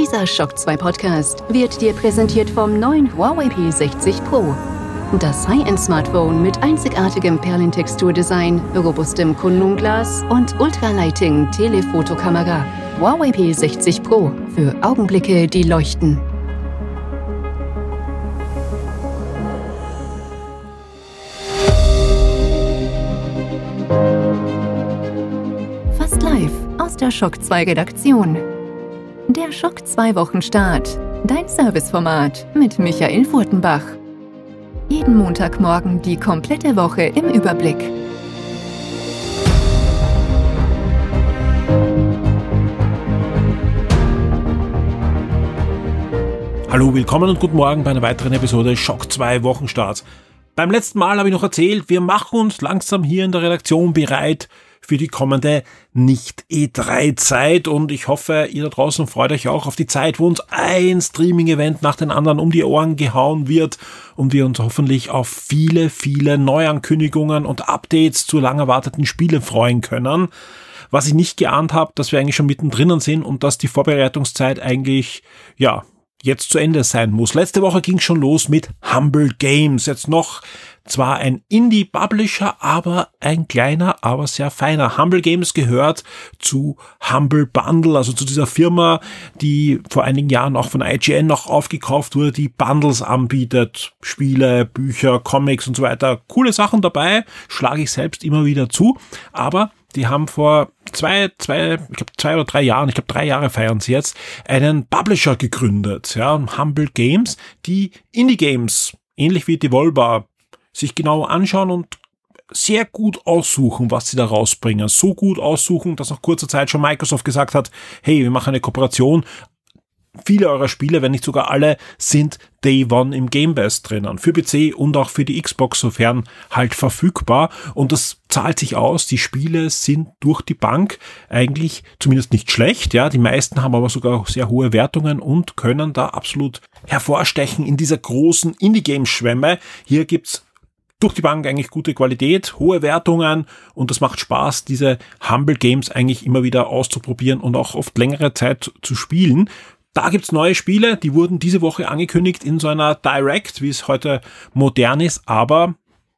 Dieser Shock 2 Podcast wird dir präsentiert vom neuen Huawei P60 Pro. Das High-End-Smartphone mit einzigartigem Perlentexturdesign, robustem Kundenglas und Ultralighting Telefotokamera. Huawei P60 Pro für Augenblicke, die leuchten. Fast live aus der Shock 2 Redaktion. Der Schock 2 Wochenstart. Dein Serviceformat mit Michael Furtenbach. Jeden Montagmorgen die komplette Woche im Überblick. Hallo, willkommen und guten Morgen bei einer weiteren Episode Schock 2 Wochenstarts. Beim letzten Mal habe ich noch erzählt, wir machen uns langsam hier in der Redaktion bereit für die kommende Nicht-E3-Zeit und ich hoffe, ihr da draußen freut euch auch auf die Zeit, wo uns ein Streaming-Event nach den anderen um die Ohren gehauen wird und wir uns hoffentlich auf viele, viele Neuankündigungen und Updates zu lang erwarteten Spielen freuen können. Was ich nicht geahnt habe, dass wir eigentlich schon mittendrin sind und dass die Vorbereitungszeit eigentlich, ja, jetzt zu Ende sein muss. Letzte Woche ging schon los mit Humble Games. Jetzt noch zwar ein Indie-Publisher, aber ein kleiner, aber sehr feiner. Humble Games gehört zu Humble Bundle, also zu dieser Firma, die vor einigen Jahren auch von IGN noch aufgekauft wurde, die Bundles anbietet. Spiele, Bücher, Comics und so weiter. Coole Sachen dabei, schlage ich selbst immer wieder zu. Aber die haben vor zwei, zwei, ich glaube zwei oder drei Jahren, ich glaube drei Jahre feiern sie jetzt, einen Publisher gegründet, ja, Humble Games, die Indie Games, ähnlich wie Devolver, sich genau anschauen und sehr gut aussuchen, was sie da rausbringen. So gut aussuchen, dass nach kurzer Zeit schon Microsoft gesagt hat, hey, wir machen eine Kooperation. Viele eurer Spiele, wenn nicht sogar alle, sind Day One im Game Pass drinnen. Für PC und auch für die Xbox, sofern halt verfügbar. Und das zahlt sich aus. Die Spiele sind durch die Bank eigentlich zumindest nicht schlecht. Ja, die meisten haben aber sogar sehr hohe Wertungen und können da absolut hervorstechen in dieser großen Indie-Game-Schwemme. Hier gibt's durch die Bank eigentlich gute Qualität, hohe Wertungen und das macht Spaß, diese Humble Games eigentlich immer wieder auszuprobieren und auch oft längere Zeit zu spielen. Da gibt's neue Spiele, die wurden diese Woche angekündigt in so einer Direct, wie es heute modern ist, aber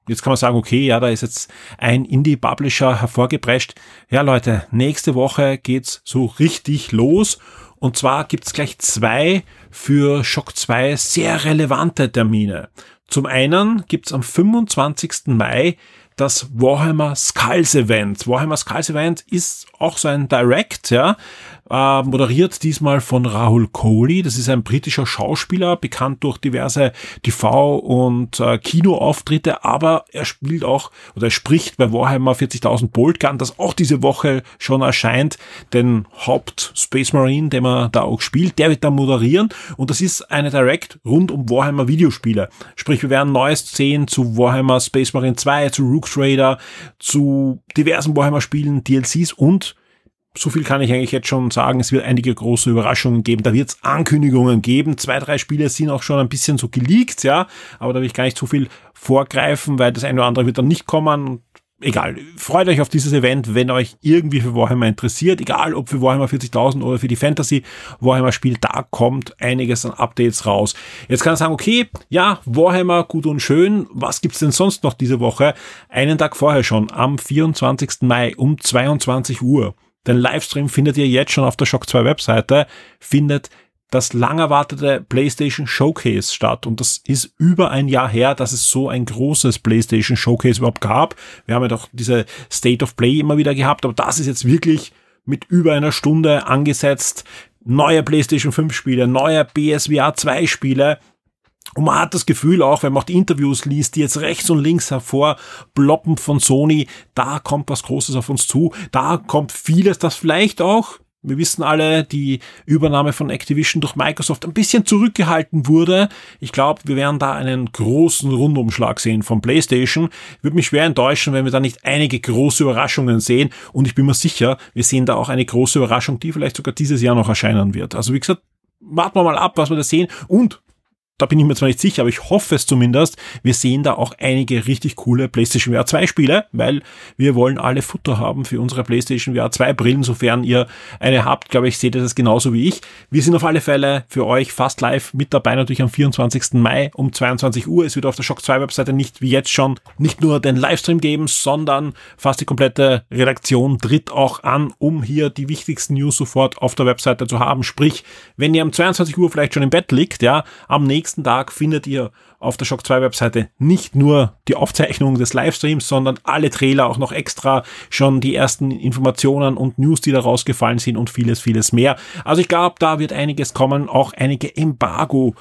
Jetzt kann man sagen, okay, ja, da ist jetzt ein Indie-Publisher hervorgeprescht. Ja, Leute, nächste Woche geht's so richtig los. Und zwar gibt's gleich zwei für Shock 2 sehr relevante Termine. Zum einen gibt's am 25. Mai das Warhammer Skulls Event. Warhammer Skulls Event ist auch so ein Direct, ja, äh, moderiert diesmal von Rahul Kohli. Das ist ein britischer Schauspieler, bekannt durch diverse TV- und äh, Kinoauftritte, aber er spielt auch oder er spricht bei Warhammer 40.000 Boltgun, das auch diese Woche schon erscheint, den Haupt Space Marine, den man da auch spielt, der wird da moderieren und das ist eine Direct rund um Warhammer Videospiele. Sprich, wir werden Neues sehen zu Warhammer Space Marine 2, zu Rook Trader, zu diversen Warhammer Spielen, DLCs und so viel kann ich eigentlich jetzt schon sagen. Es wird einige große Überraschungen geben. Da wird es Ankündigungen geben. Zwei, drei Spiele sind auch schon ein bisschen so geleakt, ja. Aber da will ich gar nicht zu viel vorgreifen, weil das eine oder andere wird dann nicht kommen. Egal, freut euch auf dieses Event, wenn euch irgendwie für Warhammer interessiert, egal ob für Warhammer 40.000 oder für die Fantasy Warhammer Spiel, da kommt einiges an Updates raus. Jetzt kann man sagen, okay, ja, Warhammer gut und schön, was gibt's denn sonst noch diese Woche? Einen Tag vorher schon, am 24. Mai um 22 Uhr den Livestream findet ihr jetzt schon auf der Shock 2 Webseite, findet das lang erwartete PlayStation Showcase statt. Und das ist über ein Jahr her, dass es so ein großes PlayStation Showcase überhaupt gab. Wir haben ja doch diese State of Play immer wieder gehabt, aber das ist jetzt wirklich mit über einer Stunde angesetzt. Neue PlayStation 5 Spiele, neue PSVR 2 Spiele, und man hat das Gefühl auch, wenn man auch die Interviews liest, die jetzt rechts und links hervor ploppen von Sony, da kommt was Großes auf uns zu. Da kommt vieles, das vielleicht auch, wir wissen alle, die Übernahme von Activision durch Microsoft ein bisschen zurückgehalten wurde. Ich glaube, wir werden da einen großen Rundumschlag sehen von PlayStation. Würde mich schwer enttäuschen, wenn wir da nicht einige große Überraschungen sehen. Und ich bin mir sicher, wir sehen da auch eine große Überraschung, die vielleicht sogar dieses Jahr noch erscheinen wird. Also wie gesagt, warten wir mal ab, was wir da sehen. Und da bin ich mir zwar nicht sicher, aber ich hoffe es zumindest, wir sehen da auch einige richtig coole PlayStation VR 2 Spiele, weil wir wollen alle Futter haben für unsere PlayStation VR 2 Brillen, sofern ihr eine habt, glaube ich, seht ihr das genauso wie ich. Wir sind auf alle Fälle für euch fast live mit dabei, natürlich am 24. Mai um 22 Uhr. Es wird auf der Shock 2 Webseite nicht wie jetzt schon nicht nur den Livestream geben, sondern fast die komplette Redaktion tritt auch an, um hier die wichtigsten News sofort auf der Webseite zu haben. Sprich, wenn ihr um 22 Uhr vielleicht schon im Bett liegt, ja, am nächsten Tag findet ihr auf der Shock 2 Webseite nicht nur die Aufzeichnung des Livestreams, sondern alle Trailer auch noch extra schon die ersten Informationen und News, die da rausgefallen sind und vieles, vieles mehr. Also ich glaube, da wird einiges kommen, auch einige Embargo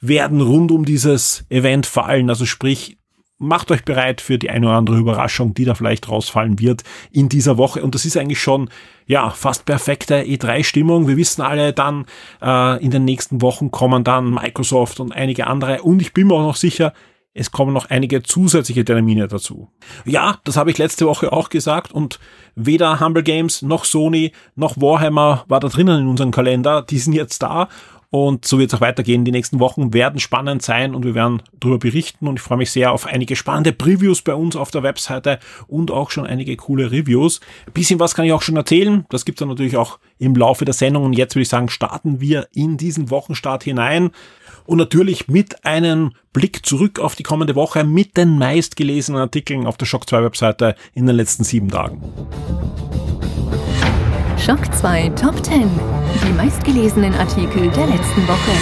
werden rund um dieses Event fallen. Also sprich, macht euch bereit für die eine oder andere Überraschung, die da vielleicht rausfallen wird in dieser Woche. Und das ist eigentlich schon, ja, fast perfekte E3-Stimmung. Wir wissen alle dann, äh, in den nächsten Wochen kommen dann Microsoft und einige andere. Und ich bin mir auch noch sicher, es kommen noch einige zusätzliche Termine dazu. Ja, das habe ich letzte Woche auch gesagt und weder Humble Games noch Sony noch Warhammer war da drinnen in unserem Kalender. Die sind jetzt da und so wird es auch weitergehen. Die nächsten Wochen werden spannend sein und wir werden darüber berichten. Und ich freue mich sehr auf einige spannende Previews bei uns auf der Webseite und auch schon einige coole Reviews. Ein bisschen was kann ich auch schon erzählen. Das gibt es dann natürlich auch im Laufe der Sendung. Und jetzt würde ich sagen, starten wir in diesen Wochenstart hinein. Und natürlich mit einem Blick zurück auf die kommende Woche mit den meistgelesenen Artikeln auf der Shock 2 Webseite in den letzten sieben Tagen. Schock 2 Top 10. Die meistgelesenen Artikel der letzten Woche.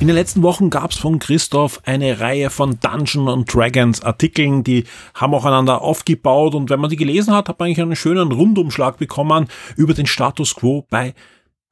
In den letzten Wochen gab es von Christoph eine Reihe von Dungeon and Dragons Artikeln, die haben auch einander aufgebaut und wenn man die gelesen hat, hat man eigentlich einen schönen Rundumschlag bekommen über den Status quo bei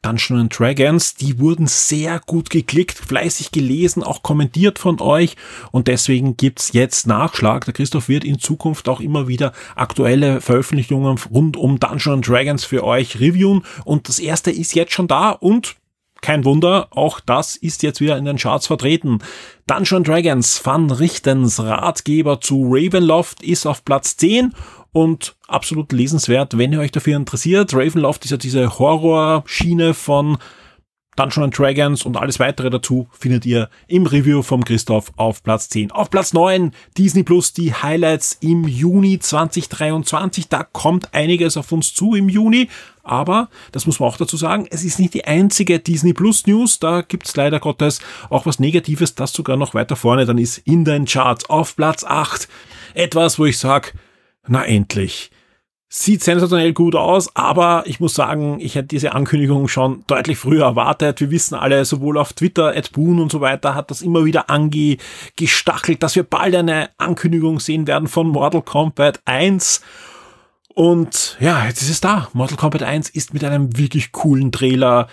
Dungeons Dragons, die wurden sehr gut geklickt, fleißig gelesen, auch kommentiert von euch und deswegen gibt's jetzt Nachschlag. Der Christoph wird in Zukunft auch immer wieder aktuelle Veröffentlichungen rund um Dungeons Dragons für euch reviewen und das erste ist jetzt schon da und kein Wunder, auch das ist jetzt wieder in den Charts vertreten. Dungeons Dragons Van Richtens Ratgeber zu Ravenloft ist auf Platz 10 und absolut lesenswert, wenn ihr euch dafür interessiert. Ravenloft ist ja diese Horrorschiene von Dungeons Dragons und alles weitere dazu findet ihr im Review vom Christoph auf Platz 10. Auf Platz 9 Disney Plus die Highlights im Juni 2023. Da kommt einiges auf uns zu im Juni. Aber, das muss man auch dazu sagen, es ist nicht die einzige Disney Plus News. Da gibt's leider Gottes auch was Negatives, das sogar noch weiter vorne dann ist in den Charts. Auf Platz 8 etwas, wo ich sage, na endlich. Sieht sensationell gut aus, aber ich muss sagen, ich hätte diese Ankündigung schon deutlich früher erwartet. Wir wissen alle, sowohl auf Twitter, Ed Boon und so weiter hat das immer wieder angestachelt, dass wir bald eine Ankündigung sehen werden von Mortal Kombat 1. Und ja, jetzt ist es da. Mortal Kombat 1 ist mit einem wirklich coolen Trailer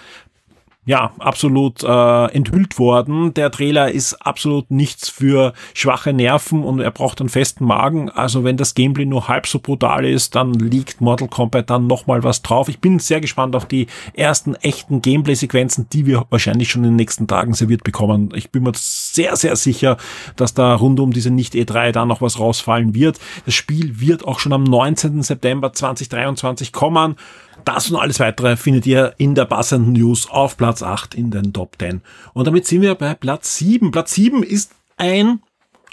ja, absolut äh, enthüllt worden. Der Trailer ist absolut nichts für schwache Nerven und er braucht einen festen Magen. Also wenn das Gameplay nur halb so brutal ist, dann liegt Mortal Kombat dann nochmal was drauf. Ich bin sehr gespannt auf die ersten echten Gameplay-Sequenzen, die wir wahrscheinlich schon in den nächsten Tagen serviert bekommen. Ich bin mir sehr, sehr sicher, dass da rund um diese Nicht-E3 da noch was rausfallen wird. Das Spiel wird auch schon am 19. September 2023 kommen. Das und alles weitere findet ihr in der passenden News auf Platz 8 in den Top 10. Und damit sind wir bei Platz 7. Platz 7 ist ein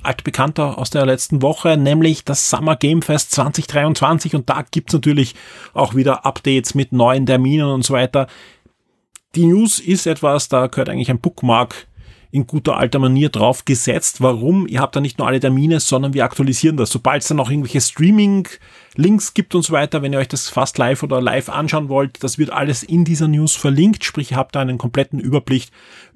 altbekannter aus der letzten Woche, nämlich das Summer Game Fest 2023 und da gibt's natürlich auch wieder Updates mit neuen Terminen und so weiter. Die News ist etwas, da gehört eigentlich ein Bookmark in guter alter Manier drauf gesetzt. Warum? Ihr habt da nicht nur alle Termine, sondern wir aktualisieren das. Sobald es dann auch irgendwelche Streaming-Links gibt und so weiter, wenn ihr euch das fast live oder live anschauen wollt, das wird alles in dieser News verlinkt. Sprich, ihr habt da einen kompletten Überblick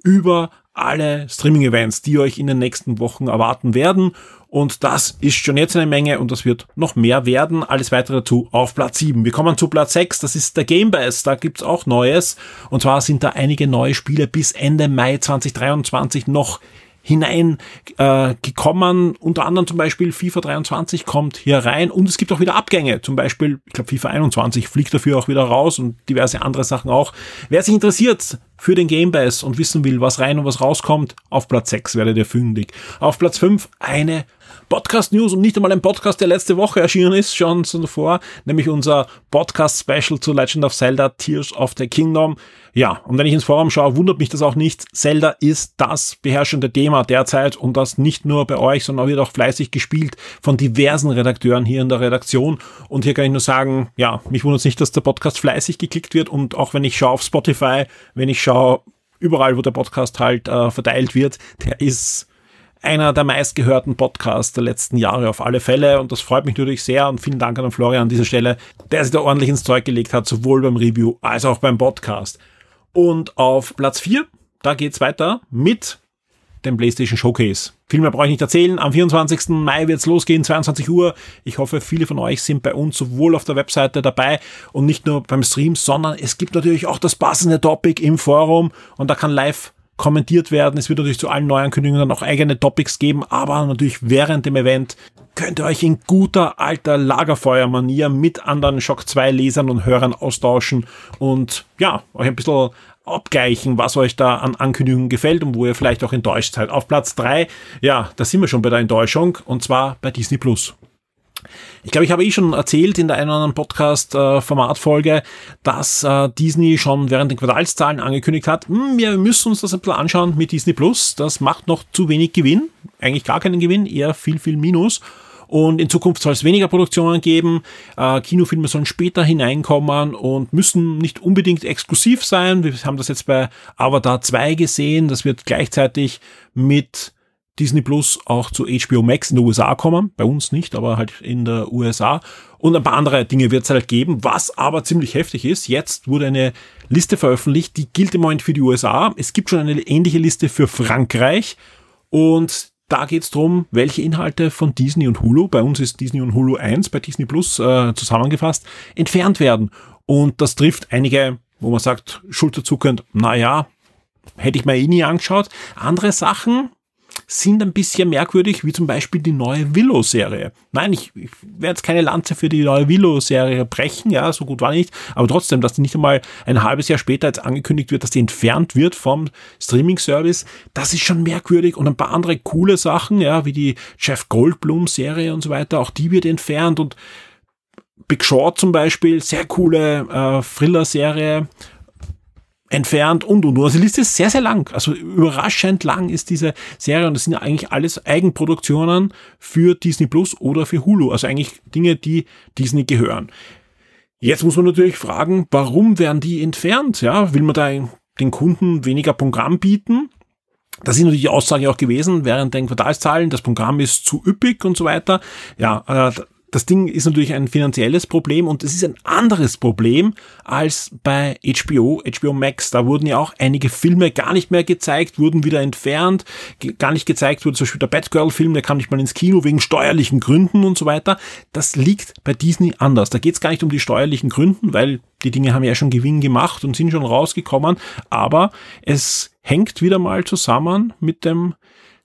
über alle Streaming-Events, die euch in den nächsten Wochen erwarten werden. Und das ist schon jetzt eine Menge und das wird noch mehr werden. Alles weitere dazu auf Platz 7. Wir kommen zu Platz 6, das ist der Game Pass. Da gibt's auch Neues. Und zwar sind da einige neue Spiele bis Ende Mai 2023 noch hinein äh, gekommen. Unter anderem zum Beispiel FIFA 23 kommt hier rein und es gibt auch wieder Abgänge. Zum Beispiel, ich glaube, FIFA 21 fliegt dafür auch wieder raus und diverse andere Sachen auch. Wer sich interessiert für den Game Pass und wissen will, was rein und was rauskommt, auf Platz 6 werdet ihr fündig. Auf Platz 5 eine Podcast-News und nicht einmal ein Podcast, der letzte Woche erschienen ist, schon zuvor, nämlich unser Podcast-Special zu Legend of Zelda Tears of the Kingdom. Ja, und wenn ich ins Forum schaue, wundert mich das auch nicht. Zelda ist das beherrschende Thema derzeit und das nicht nur bei euch, sondern wird auch fleißig gespielt von diversen Redakteuren hier in der Redaktion. Und hier kann ich nur sagen, ja, mich wundert es nicht, dass der Podcast fleißig geklickt wird und auch wenn ich schaue auf Spotify, wenn ich schaue überall, wo der Podcast halt äh, verteilt wird, der ist einer der meistgehörten Podcasts der letzten Jahre auf alle Fälle und das freut mich natürlich sehr und vielen Dank an Florian an dieser Stelle, der sich da ordentlich ins Zeug gelegt hat, sowohl beim Review als auch beim Podcast. Und auf Platz 4, da geht's weiter mit dem PlayStation Showcase. Viel mehr brauche ich nicht erzählen. Am 24. Mai wird's losgehen, 22 Uhr. Ich hoffe, viele von euch sind bei uns sowohl auf der Webseite dabei und nicht nur beim Stream, sondern es gibt natürlich auch das passende Topic im Forum und da kann live kommentiert werden. Es wird natürlich zu allen Neuankündigungen dann auch eigene Topics geben, aber natürlich während dem Event könnt ihr euch in guter alter Lagerfeuermanier mit anderen Shock 2 Lesern und Hörern austauschen und ja, euch ein bisschen abgleichen, was euch da an Ankündigungen gefällt und wo ihr vielleicht auch enttäuscht seid. Auf Platz 3, ja, da sind wir schon bei der Enttäuschung und zwar bei Disney Plus. Ich glaube, ich habe eh schon erzählt in der einen oder anderen Podcast-Formatfolge, dass äh, Disney schon während den Quartalszahlen angekündigt hat, hm, wir müssen uns das ein bisschen anschauen mit Disney Plus. Das macht noch zu wenig Gewinn. Eigentlich gar keinen Gewinn, eher viel, viel Minus. Und in Zukunft soll es weniger Produktionen geben. Äh, Kinofilme sollen später hineinkommen und müssen nicht unbedingt exklusiv sein. Wir haben das jetzt bei Avatar 2 gesehen. Das wird gleichzeitig mit Disney Plus auch zu HBO Max in den USA kommen. Bei uns nicht, aber halt in der USA. Und ein paar andere Dinge wird es halt geben, was aber ziemlich heftig ist. Jetzt wurde eine Liste veröffentlicht, die gilt im Moment für die USA. Es gibt schon eine ähnliche Liste für Frankreich. Und da geht es darum, welche Inhalte von Disney und Hulu, bei uns ist Disney und Hulu 1 bei Disney Plus äh, zusammengefasst, entfernt werden. Und das trifft einige, wo man sagt, schulterzuckend, naja, hätte ich mir eh nie angeschaut. Andere Sachen, sind ein bisschen merkwürdig, wie zum Beispiel die neue Willow-Serie. Nein, ich, ich werde jetzt keine Lanze für die neue Willow-Serie brechen, ja, so gut war nicht, aber trotzdem, dass die nicht einmal ein halbes Jahr später jetzt angekündigt wird, dass die entfernt wird vom Streaming-Service, das ist schon merkwürdig. Und ein paar andere coole Sachen, ja, wie die Jeff Goldblum-Serie und so weiter, auch die wird entfernt. Und Big Short zum Beispiel, sehr coole äh, Thriller-Serie, entfernt und und und. Also die Liste ist sehr, sehr lang. Also überraschend lang ist diese Serie und das sind ja eigentlich alles Eigenproduktionen für Disney Plus oder für Hulu. Also eigentlich Dinge, die Disney gehören. Jetzt muss man natürlich fragen, warum werden die entfernt? Ja, will man da den Kunden weniger Programm bieten? Das ist natürlich die Aussage auch gewesen während den Quartalszahlen. Das Programm ist zu üppig und so weiter. Ja, äh, das Ding ist natürlich ein finanzielles Problem und es ist ein anderes Problem als bei HBO, HBO Max. Da wurden ja auch einige Filme gar nicht mehr gezeigt, wurden wieder entfernt, gar nicht gezeigt wurde zum Beispiel der Batgirl-Film, der kam nicht mal ins Kino wegen steuerlichen Gründen und so weiter. Das liegt bei Disney anders. Da geht es gar nicht um die steuerlichen Gründen, weil die Dinge haben ja schon Gewinn gemacht und sind schon rausgekommen, aber es hängt wieder mal zusammen mit dem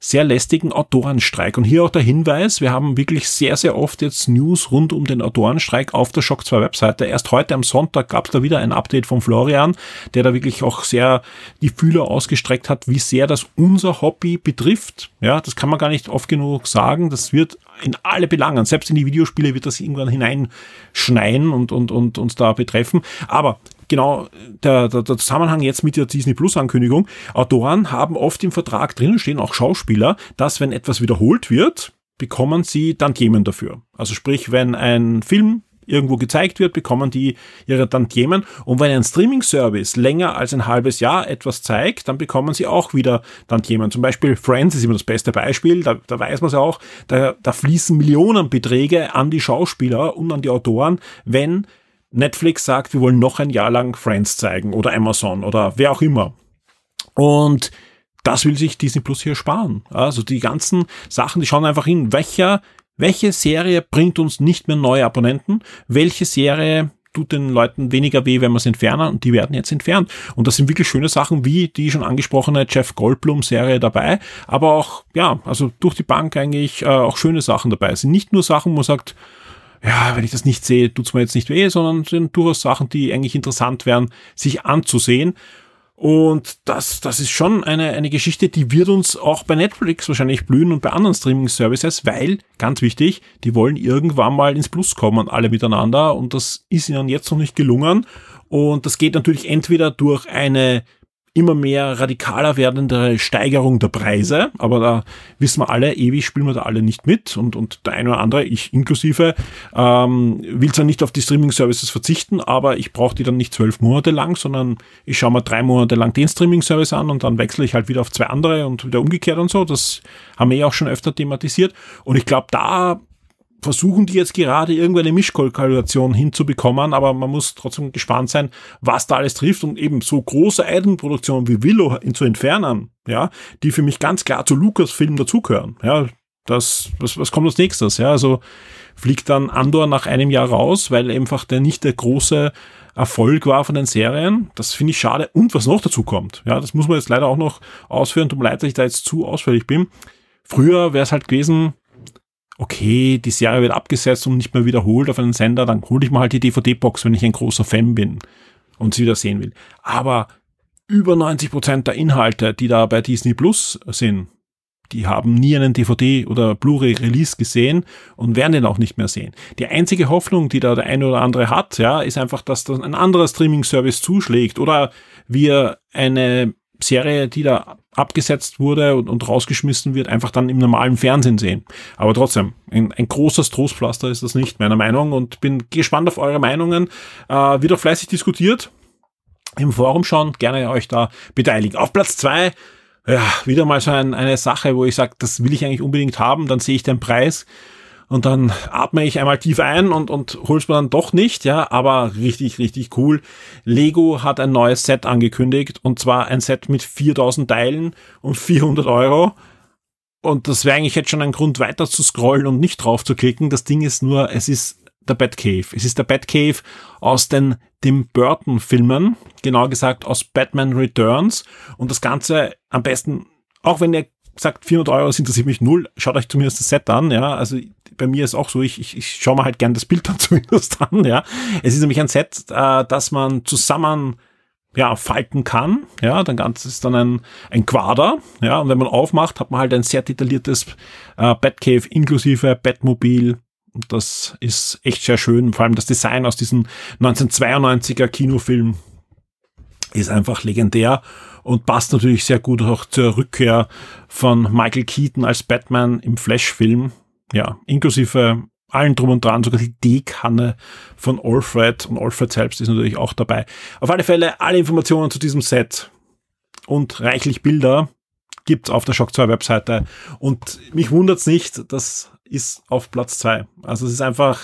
sehr lästigen Autorenstreik. Und hier auch der Hinweis, wir haben wirklich sehr, sehr oft jetzt News rund um den Autorenstreik auf der Shock 2 Webseite. Erst heute am Sonntag gab es da wieder ein Update von Florian, der da wirklich auch sehr die Fühler ausgestreckt hat, wie sehr das unser Hobby betrifft. Ja, das kann man gar nicht oft genug sagen. Das wird in alle Belangen, selbst in die Videospiele wird das irgendwann hineinschneien und, und, und uns da betreffen. Aber genau der, der, der Zusammenhang jetzt mit der Disney Plus Ankündigung. Autoren haben oft im Vertrag drinnen stehen, auch Schauspieler, dass wenn etwas wiederholt wird, bekommen sie Tantiemen dafür. Also sprich, wenn ein Film irgendwo gezeigt wird, bekommen die ihre Tantiemen. Und wenn ein Streaming-Service länger als ein halbes Jahr etwas zeigt, dann bekommen sie auch wieder Tantiemen. Zum Beispiel Friends ist immer das beste Beispiel. Da, da weiß man es ja auch, da, da fließen Millionenbeträge an die Schauspieler und an die Autoren, wenn Netflix sagt, wir wollen noch ein Jahr lang Friends zeigen oder Amazon oder wer auch immer. Und das will sich Disney Plus hier sparen. Also die ganzen Sachen, die schauen einfach hin, welcher, welche Serie bringt uns nicht mehr neue Abonnenten, welche Serie tut den Leuten weniger weh, wenn wir es entfernen und die werden jetzt entfernt. Und das sind wirklich schöne Sachen wie die schon angesprochene Jeff Goldblum Serie dabei, aber auch, ja, also durch die Bank eigentlich äh, auch schöne Sachen dabei. Es sind nicht nur Sachen, wo man sagt, ja, wenn ich das nicht sehe, tut's mir jetzt nicht weh, sondern sind durchaus Sachen, die eigentlich interessant wären, sich anzusehen. Und das, das ist schon eine, eine Geschichte, die wird uns auch bei Netflix wahrscheinlich blühen und bei anderen Streaming-Services, weil, ganz wichtig, die wollen irgendwann mal ins Plus kommen, alle miteinander. Und das ist ihnen jetzt noch nicht gelungen. Und das geht natürlich entweder durch eine immer mehr radikaler werdende Steigerung der Preise, aber da wissen wir alle, ewig spielen wir da alle nicht mit und, und der eine oder andere, ich inklusive, ähm, will zwar nicht auf die Streaming-Services verzichten, aber ich brauche die dann nicht zwölf Monate lang, sondern ich schaue mir drei Monate lang den Streaming-Service an und dann wechsle ich halt wieder auf zwei andere und wieder umgekehrt und so. Das haben wir ja auch schon öfter thematisiert. Und ich glaube, da versuchen die jetzt gerade irgendeine Mischkalkulation hinzubekommen, aber man muss trotzdem gespannt sein, was da alles trifft und eben so große Eigenproduktionen wie Willow zu entfernen, ja, die für mich ganz klar zu Lucasfilm dazugehören, ja, das, was, was kommt als nächstes, ja, also fliegt dann Andor nach einem Jahr raus, weil einfach der nicht der große Erfolg war von den Serien. Das finde ich schade. Und was noch dazu kommt, ja, das muss man jetzt leider auch noch ausführen. Tut mir leid, dass ich da jetzt zu ausführlich bin. Früher wäre es halt gewesen, okay, die Serie wird abgesetzt und nicht mehr wiederholt auf einen Sender, dann hole ich mal halt die DVD-Box, wenn ich ein großer Fan bin und sie wieder sehen will. Aber über 90 Prozent der Inhalte, die da bei Disney Plus sind, die haben nie einen DVD oder Blu-ray-Release gesehen und werden den auch nicht mehr sehen. Die einzige Hoffnung, die da der eine oder andere hat, ja, ist einfach, dass dann ein anderer Streaming-Service zuschlägt oder wir eine Serie, die da abgesetzt wurde und, und rausgeschmissen wird, einfach dann im normalen Fernsehen sehen. Aber trotzdem, ein, ein großes Trostpflaster ist das nicht, meiner Meinung, und bin gespannt auf eure Meinungen. Äh, wird auch fleißig diskutiert. Im Forum schon, gerne euch da beteiligen. Auf Platz zwei ja, wieder mal so ein, eine Sache, wo ich sage, das will ich eigentlich unbedingt haben, dann sehe ich den Preis und dann atme ich einmal tief ein und, und hol's mir dann doch nicht, ja, aber richtig, richtig cool. Lego hat ein neues Set angekündigt und zwar ein Set mit 4000 Teilen und 400 Euro. Und das wäre eigentlich jetzt schon ein Grund weiter zu scrollen und nicht drauf zu klicken. Das Ding ist nur, es ist der Batcave. Es ist der Batcave aus den Tim Burton Filmen, genau gesagt aus Batman Returns und das Ganze am besten, auch wenn ihr sagt 400 Euro, das interessiert mich null, schaut euch zumindest das Set an, ja, also bei mir ist auch so, ich, ich, ich schaue mir halt gern das Bild dann zumindest an, ja. Es ist nämlich ein Set, äh, das man zusammen ja, falten kann. Ja, dann ganz ist dann ein, ein Quader. Ja, und wenn man aufmacht, hat man halt ein sehr detailliertes äh, Batcave inklusive Batmobil. Und das ist echt sehr schön. Vor allem das Design aus diesem 1992er Kinofilm ist einfach legendär und passt natürlich sehr gut auch zur Rückkehr von Michael Keaton als Batman im Flash-Film ja, inklusive allen drum und dran, sogar die D-Kanne von Alfred und Alfred selbst ist natürlich auch dabei. Auf alle Fälle alle Informationen zu diesem Set und reichlich Bilder gibt's auf der Shock 2 Webseite und mich wundert's nicht, das ist auf Platz 2. Also es ist einfach,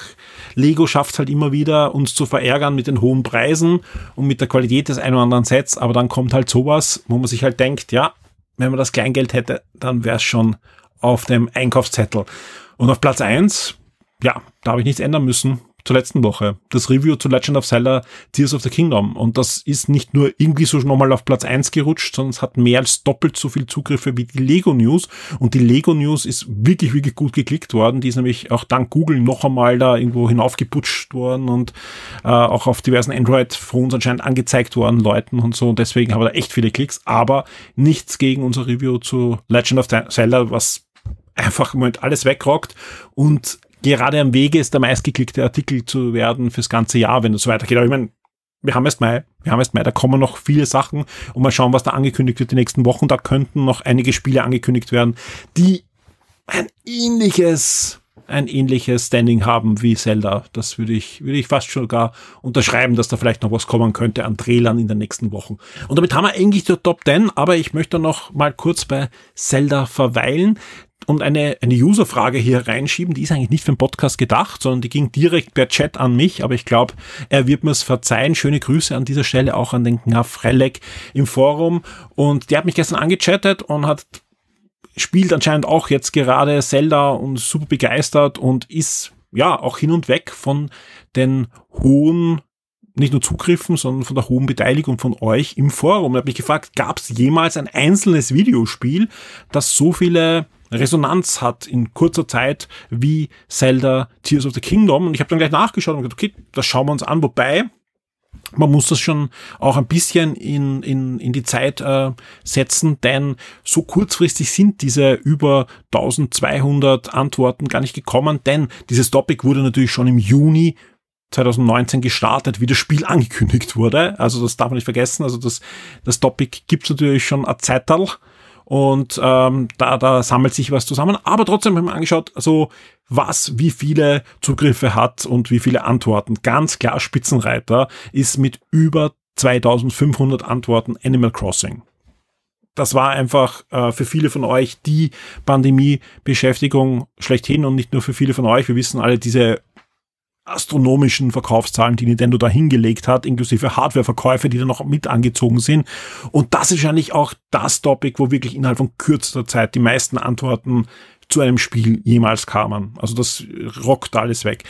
Lego schafft halt immer wieder, uns zu verärgern mit den hohen Preisen und mit der Qualität des einen oder anderen Sets, aber dann kommt halt sowas, wo man sich halt denkt, ja, wenn man das Kleingeld hätte, dann wäre es schon auf dem Einkaufszettel. Und auf Platz eins, ja, da habe ich nichts ändern müssen zur letzten Woche. Das Review zu Legend of Zelda Tears of the Kingdom. Und das ist nicht nur irgendwie so nochmal auf Platz eins gerutscht, sondern es hat mehr als doppelt so viel Zugriffe wie die Lego News. Und die Lego News ist wirklich, wirklich gut geklickt worden. Die ist nämlich auch dank Google noch einmal da irgendwo hinaufgeputscht worden und äh, auch auf diversen Android-Phones anscheinend angezeigt worden, Leuten und so. Und deswegen haben wir da echt viele Klicks. Aber nichts gegen unser Review zu Legend of Zelda, was einfach Moment alles wegrockt und gerade am Wege ist der meistgeklickte Artikel zu werden fürs ganze Jahr, wenn es so weitergeht. Aber ich meine, wir haben erst Mai, wir haben erst Mai, da kommen noch viele Sachen und mal schauen, was da angekündigt wird die nächsten Wochen. Da könnten noch einige Spiele angekündigt werden, die ein ähnliches ein ähnliches Standing haben wie Zelda. Das würde ich, würde ich fast schon gar unterschreiben, dass da vielleicht noch was kommen könnte an Trailern in den nächsten Wochen. Und damit haben wir eigentlich die Top 10, aber ich möchte noch mal kurz bei Zelda verweilen und eine, eine User-Frage hier reinschieben. Die ist eigentlich nicht für den Podcast gedacht, sondern die ging direkt per Chat an mich. Aber ich glaube, er wird mir es verzeihen. Schöne Grüße an dieser Stelle auch an den Knaf Relek im Forum. Und der hat mich gestern angechattet und hat spielt anscheinend auch jetzt gerade Zelda und super begeistert und ist ja auch hin und weg von den hohen nicht nur Zugriffen, sondern von der hohen Beteiligung von euch im Forum. Er hat mich gefragt, gab es jemals ein einzelnes Videospiel, das so viele Resonanz hat in kurzer Zeit wie Zelda Tears of the Kingdom. Und ich habe dann gleich nachgeschaut und gesagt, okay, das schauen wir uns an. Wobei, man muss das schon auch ein bisschen in, in, in die Zeit äh, setzen, denn so kurzfristig sind diese über 1200 Antworten gar nicht gekommen, denn dieses Topic wurde natürlich schon im Juni 2019 gestartet, wie das Spiel angekündigt wurde. Also das darf man nicht vergessen. Also das, das Topic gibt's natürlich schon ein Zeital und ähm, da, da sammelt sich was zusammen. Aber trotzdem haben wir angeschaut, also was wie viele Zugriffe hat und wie viele Antworten. Ganz klar, Spitzenreiter ist mit über 2500 Antworten Animal Crossing. Das war einfach äh, für viele von euch die Pandemie-Beschäftigung schlechthin und nicht nur für viele von euch. Wir wissen alle diese astronomischen Verkaufszahlen, die Nintendo da hingelegt hat, inklusive Hardware-Verkäufe, die da noch mit angezogen sind. Und das ist wahrscheinlich auch das Topic, wo wirklich innerhalb von kürzester Zeit die meisten Antworten zu einem Spiel jemals kamen. Also das rockt alles weg.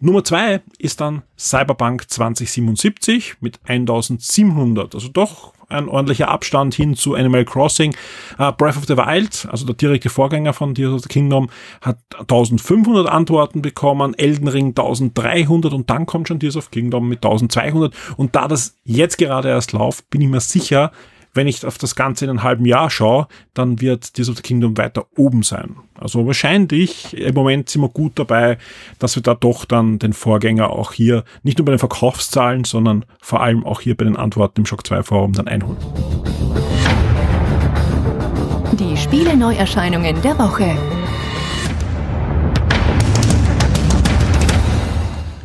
Nummer zwei ist dann Cyberpunk 2077 mit 1700, also doch ein ordentlicher Abstand hin zu Animal Crossing. Uh, Breath of the Wild, also der direkte Vorgänger von Tears of the Kingdom, hat 1500 Antworten bekommen, Elden Ring 1300 und dann kommt schon Tears of Kingdom mit 1200. Und da das jetzt gerade erst läuft, bin ich mir sicher, wenn ich auf das Ganze in einem halben Jahr schaue, dann wird Tears of the Kingdom weiter oben sein. Also wahrscheinlich, im Moment sind wir gut dabei, dass wir da doch dann den Vorgänger auch hier, nicht nur bei den Verkaufszahlen, sondern vor allem auch hier bei den Antworten im Shock 2 Forum dann einholen. Die Spiele Neuerscheinungen der Woche.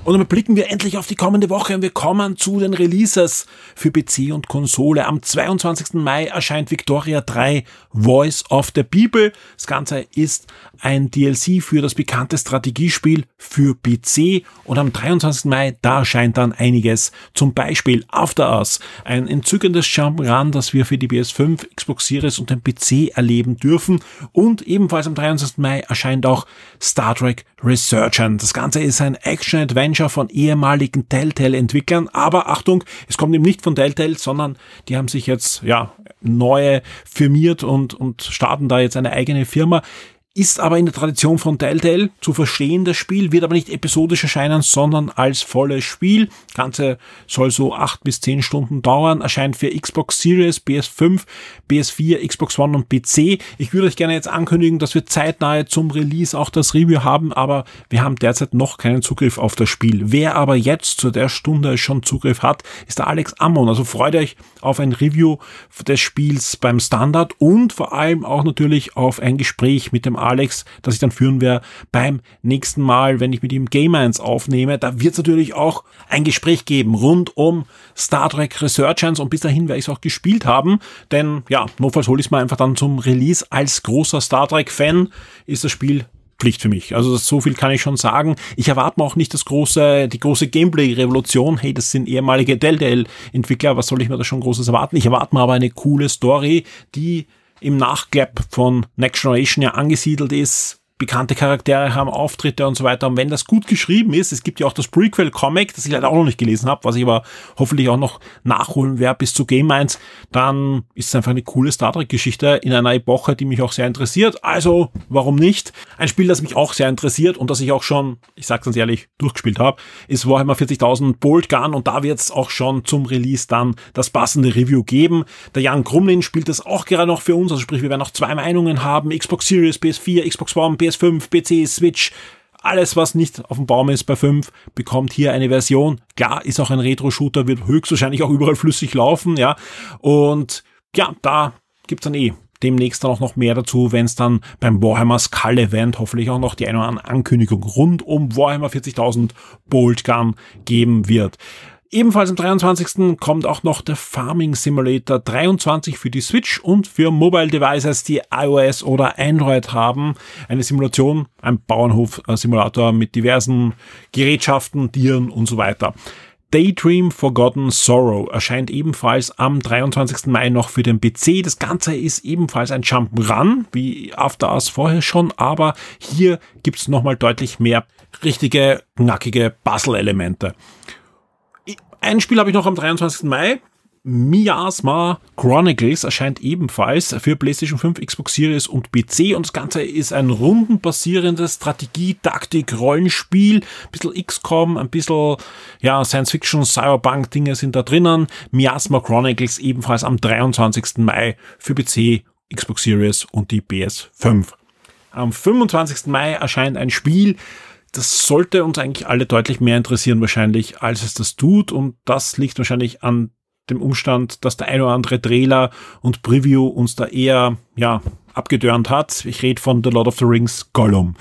Und damit blicken wir endlich auf die kommende Woche und wir kommen zu den Releases für PC und Konsole. Am 22. Mai erscheint Victoria 3 Voice of the People. Das Ganze ist ein DLC für das bekannte Strategiespiel für PC und am 23. Mai, da erscheint dann einiges. Zum Beispiel After Us, ein entzückendes Jump'n'Run, das wir für die PS5, Xbox Series und den PC erleben dürfen. Und ebenfalls am 23. Mai erscheint auch Star Trek Resurgent. Das Ganze ist ein Action-Adventure von ehemaligen Telltale-Entwicklern, aber Achtung, es kommt eben nicht von Telltale, sondern die haben sich jetzt, ja, neue firmiert und, und starten da jetzt eine eigene Firma ist aber in der Tradition von Telltale zu verstehen, das Spiel, wird aber nicht episodisch erscheinen, sondern als volles Spiel. Ganze soll so acht bis zehn Stunden dauern, erscheint für Xbox Series, PS5, PS4, Xbox One und PC. Ich würde euch gerne jetzt ankündigen, dass wir zeitnahe zum Release auch das Review haben, aber wir haben derzeit noch keinen Zugriff auf das Spiel. Wer aber jetzt zu der Stunde schon Zugriff hat, ist der Alex Ammon. Also freut euch auf ein Review des Spiels beim Standard und vor allem auch natürlich auf ein Gespräch mit dem Alex, das ich dann führen werde beim nächsten Mal, wenn ich mit ihm Game 1 aufnehme. Da wird es natürlich auch ein Gespräch geben rund um Star Trek Resurgence und bis dahin werde ich es auch gespielt haben, denn ja, notfalls hole ich es mal einfach dann zum Release. Als großer Star Trek Fan ist das Spiel Pflicht für mich. Also so viel kann ich schon sagen. Ich erwarte mir auch nicht das große, die große Gameplay-Revolution. Hey, das sind ehemalige Telltale-Entwickler. Was soll ich mir da schon Großes erwarten? Ich erwarte mir aber eine coole Story, die im Nachklapp von Next Generation ja angesiedelt ist, bekannte Charaktere haben Auftritte und so weiter. Und wenn das gut geschrieben ist, es gibt ja auch das Prequel-Comic, das ich leider auch noch nicht gelesen habe, was ich aber hoffentlich auch noch nachholen werde bis zu Game 1, dann ist es einfach eine coole Star Trek-Geschichte in einer Epoche, die mich auch sehr interessiert. Also, warum nicht? Ein Spiel, das mich auch sehr interessiert und das ich auch schon, ich sag's ganz ehrlich, durchgespielt habe, ist Warhammer 40.000 Bolt Gun und da wird es auch schon zum Release dann das passende Review geben. Der Jan Krumlin spielt das auch gerade noch für uns, also sprich, wir werden noch zwei Meinungen haben, Xbox Series, PS4, Xbox One, PS PS5, PC, Switch, alles, was nicht auf dem Baum ist bei 5, bekommt hier eine Version. Klar, ist auch ein Retro-Shooter, wird höchstwahrscheinlich auch überall flüssig laufen, ja. Und ja, da gibt's dann eh demnächst dann auch noch mehr dazu, wenn es dann beim Warhammer Skull Event hoffentlich auch noch die eine oder andere Ankündigung rund um Warhammer 40.000 Bolt Gun geben wird. Ebenfalls am 23. kommt auch noch der Farming Simulator 23 für die Switch und für Mobile Devices, die iOS oder Android haben. Eine Simulation, ein Bauernhof-Simulator mit diversen Gerätschaften, Tieren und so weiter. Daydream Forgotten Sorrow erscheint ebenfalls am 23. Mai noch für den PC. Das Ganze ist ebenfalls ein Jump'n'Run, wie After Us vorher schon, aber hier gibt's nochmal deutlich mehr richtige, knackige Puzzle-Elemente. Ein Spiel habe ich noch am 23. Mai. Miasma Chronicles erscheint ebenfalls für PlayStation 5, Xbox Series und PC und das Ganze ist ein rundenbasierendes Strategie, Taktik, Rollenspiel, ein bisschen XCOM, ein bisschen ja, Science Fiction, Cyberpunk Dinge sind da drinnen. Miasma Chronicles ebenfalls am 23. Mai für PC, Xbox Series und die PS5. Am 25. Mai erscheint ein Spiel, das sollte uns eigentlich alle deutlich mehr interessieren wahrscheinlich, als es das tut. Und das liegt wahrscheinlich an dem Umstand, dass der ein oder andere Trailer und Preview uns da eher, ja, abgedörnt hat. Ich rede von The Lord of the Rings Gollum.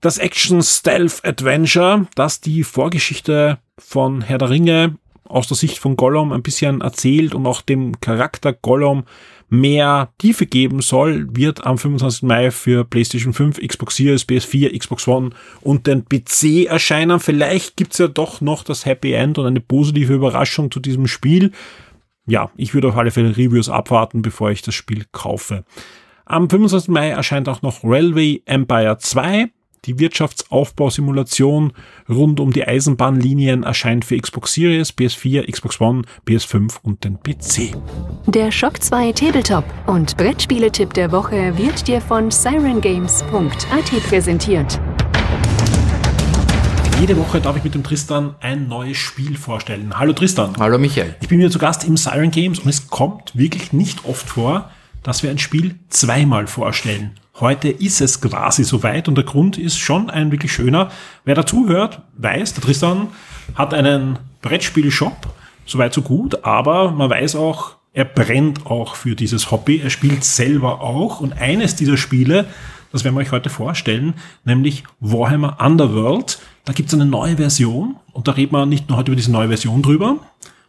Das Action Stealth Adventure, das die Vorgeschichte von Herr der Ringe aus der Sicht von Gollum ein bisschen erzählt und auch dem Charakter Gollum mehr Tiefe geben soll, wird am 25. Mai für PlayStation 5, Xbox Series, PS4, Xbox One und den PC erscheinen. Vielleicht gibt's ja doch noch das Happy End und eine positive Überraschung zu diesem Spiel. Ja, ich würde auf alle Fälle Reviews abwarten, bevor ich das Spiel kaufe. Am 25. Mai erscheint auch noch Railway Empire 2. Die Wirtschaftsaufbausimulation rund um die Eisenbahnlinien erscheint für Xbox Series, PS4, Xbox One, PS5 und den PC. Der Shock 2 Tabletop und Brettspieletipp der Woche wird dir von sirengames.at präsentiert. Jede Woche darf ich mit dem Tristan ein neues Spiel vorstellen. Hallo Tristan. Hallo Michael. Ich bin wieder zu Gast im Siren Games und es kommt wirklich nicht oft vor, dass wir ein Spiel zweimal vorstellen. Heute ist es quasi soweit und der Grund ist schon ein wirklich schöner. Wer dazuhört, weiß, der Tristan hat einen Brettspielshop, soweit so gut, aber man weiß auch, er brennt auch für dieses Hobby. Er spielt selber auch und eines dieser Spiele, das werden wir euch heute vorstellen, nämlich Warhammer Underworld. Da gibt es eine neue Version und da reden wir nicht nur heute über diese neue Version drüber,